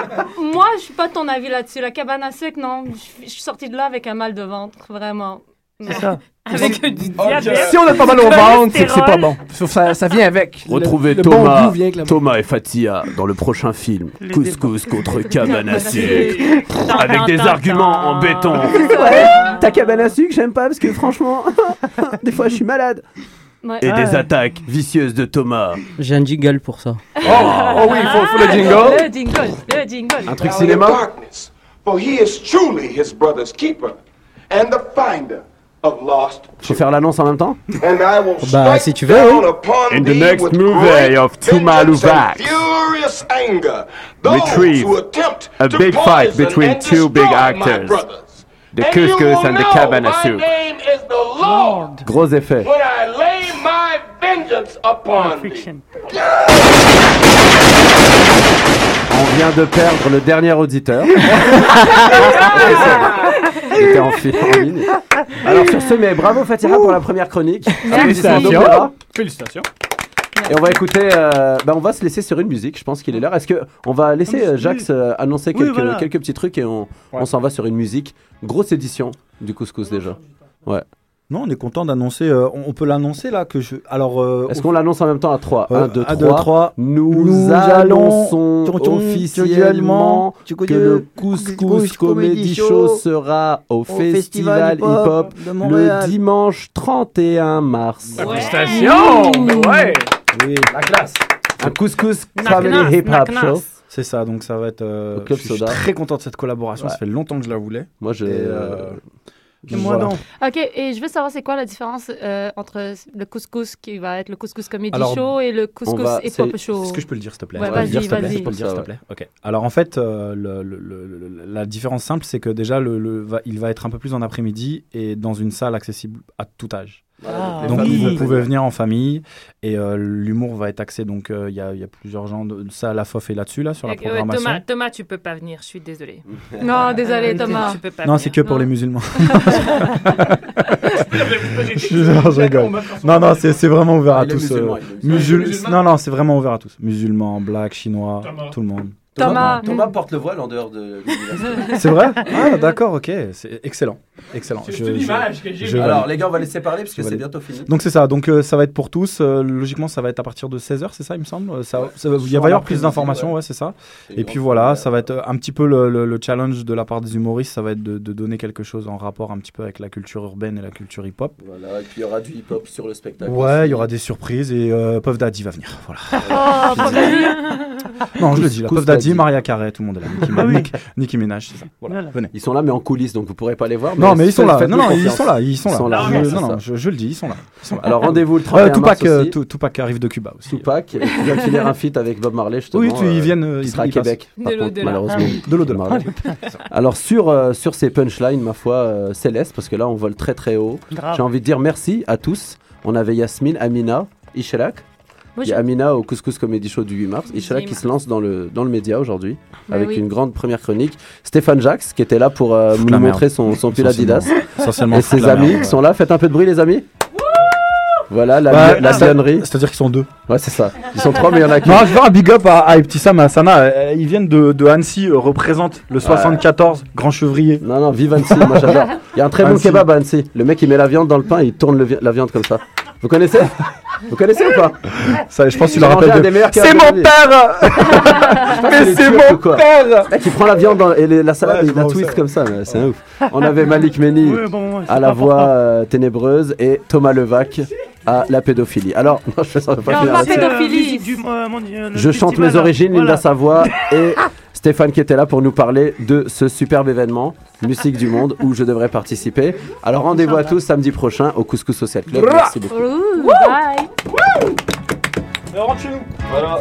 Moi, je suis pas de ton avis là-dessus. La cabane à sucre, non. Je suis sortie de là avec un mal de ventre, vraiment. C'est ça. Avec du diabète. Si on a pas mal au ventre, c'est que c'est pas bon. Sauf ça, ça vient avec. Retrouvez le Thomas, bon goût vient avec la Thomas et Fatia dans le prochain film Les Couscous contre cabane à sucre. Avec des arguments en béton. Ouais, ta cabane à sucre, j'aime pas parce que franchement, des fois je suis malade. Ouais. Et des attaques vicieuses de Thomas. J'ai un jingle pour ça. Oh, oh oui, il faut, faut le jingle. Le jingle, le jingle. Un truc of cinéma darkness, for he is truly his brother's keeper. and the finder of lost Faut faire l'annonce en même temps And I will Bah, si tu veux, oui. In the next movie of anger, those retrieve a big fight between two big actors, the Couscous and the know Cabana my Soup. name is the Lord Gros effet. Vengeance upon thee. On vient de perdre le dernier auditeur. Il était en, en ligne. Alors sur ce, mais bravo Fatiha pour la première chronique. D'opéra. Félicitations. Et on va écouter, euh, bah, on va se laisser sur une musique, je pense qu'il est l'heure. Est-ce que on va laisser euh, Jax euh, annoncer Oui, quelques, voilà. quelques petits trucs et on, on s'en va sur une musique. Grosse édition du couscous déjà. Ouais. Non, on est content d'annoncer. euh, on, on peut l'annoncer là que je. Alors. euh, Est-ce qu'on l'annonce en même temps à 3 Euh, 1, 2, 3. un, deux, trois. Nous, Nous annonçons allons- Tion, tion, officiellement tion, que le Couscous Comedy Show sera au, Festival Hip Hop le dimanche 31 mars. Félicitations. Ben ouais. Oui, La classe. Un Couscous Comedy Hip Hop Show. c'est ça. Donc ça va être. euh, Au Club je suis Soda. très content de cette collaboration. Ouais. Ça fait longtemps que je la voulais. Moi, j'ai. Et, Et moi voilà. donc. OK, et je veux savoir c'est quoi la différence euh, entre le couscous qui va être le couscous comedy Alors, show et le couscous va- hop c'est- show? Est-ce que je peux le dire, s'il te plaît Ouais, vas-y, vas-y. Je peux le dire, s'il te Ça, plaît Ok. Alors, en fait, euh, le- le- le- le- la différence simple, c'est que déjà, le, le- va- il va être un peu plus en après-midi et dans une salle accessible à tout âge. Ah, donc, oui. vous pouvez venir en famille et euh, l'humour va être axé. Donc, euh, il y, a, il y a plusieurs gens. De, ça, la FOF est là-dessus, là, sur la programmation. Thomas, Thomas, tu peux pas venir, je suis désolée. Non, désolé Thomas. Tu peux pas Non, c'est que pour Non. les musulmans. je. Non, non, c'est c'est vraiment ouvert Ah, à est tous. euh. Non, non, c'est vraiment ouvert à tous. Musulmans, blacks, chinois, tout le monde. Thomas. Thomas porte le voile en dehors de. C'est vrai Ah, d'accord, ok. C'est excellent. Excellent. C'est Je- une image que j'ai. Alors, les gars, on va laisser parler parce que c'est bientôt fini. Donc c'est ça, donc euh, ça va être pour tous. Euh, logiquement, ça va être à partir de 16h, c'est ça, il me semble. Euh, ça- il va y avoir plus d'informations, ouais, c'est ça. Et puis voilà, ça va être un petit peu le, le- le challenge de la part des humoristes, ça va être de, de donner quelque chose en rapport un petit peu avec la culture urbaine et la culture hip-hop. Voilà, et puis il y aura du hip-hop sur le spectacle. Ouais, il y aura des surprises et euh, Puff Daddy va venir. Voilà. Oh, Non, je le dis, là, Couscous Puff Daddy, Daddy. Maria Carey, tout le monde est là. Nicki, Ah oui. Nick- Nicki Minaj, c'est ça. Voilà, Voilà. venez. Ils sont là, mais en coulisses, donc vous pourrez pas les voir. Non, mais ils sont là. Non, non, ils sont là. Ils sont là. Ils sont là, Je- ouais, c'est non, non, ça. je, je le dis, ils sont là. Ils sont là. Alors rendez-vous le Euh, 31 Tupac, mars euh, aussi. Tu- Tupac arrive de Cuba aussi. Tupac, qui va finir un feat avec Bob Marley justement. Oui, tu, ils euh, viennent. euh, ils sera à. Québec, De malheureusement. De l'au-delà. Marley. Alors sur, euh, sur ces punchlines, ma foi, euh, céleste, parce que là on vole très très haut. J'ai envie de dire merci à tous. On avait Yasmine, Amina, Il y a Amina au Couscous Comedy Show du 8 mars. Ishelak qui se lance dans le, dans le média aujourd'hui Bah avec oui. une grande première chronique. Stéphane Jax qui était là pour euh, nous montrer son, son pull Adidas. Et ses amis merde, qui sont là. Faites un peu de bruit les amis. Voilà la, lionnerie. C'est-à-dire qu'ils sont deux. Ouais c'est ça. Ils sont trois mais il y en a qu'une. Non, je veux un big up à, à Petit Sam et à Sana. Euh, Ils viennent de, de Annecy, euh, représentent le 74, Grand Chevrier. Non, non, vive Annecy, moi j'adore. Il y a un très bon kebab à Annecy. Le mec il met la viande dans le pain et il tourne le vi- la viande comme ça. Vous connaissez? Vous connaissez ou pas Ça, je pense que tu le rappelles. de- C'est mon vie. père Mais c'est mon quoi père mec il prend la viande dans- et les- la salade Ouais, il je la twist comme ça, c'est un ouf. On avait Malik Meni Ouais, bon, ouais, à la voix euh, ténébreuse et Thomas Levac à la pédophilie. Alors, non, je fais ça, pas Non, pédophilie. Euh, musique du- euh, mon Je chante mes origines, Voilà. Linda Savoie et Stéphane qui était là pour nous parler de ce superbe événement, Musique du Monde, où je devrais participer. Alors rendez-vous à tous samedi prochain au Couscous Social Club. Merci beaucoup. Ouh, bye. Rentre chez nous. Voilà.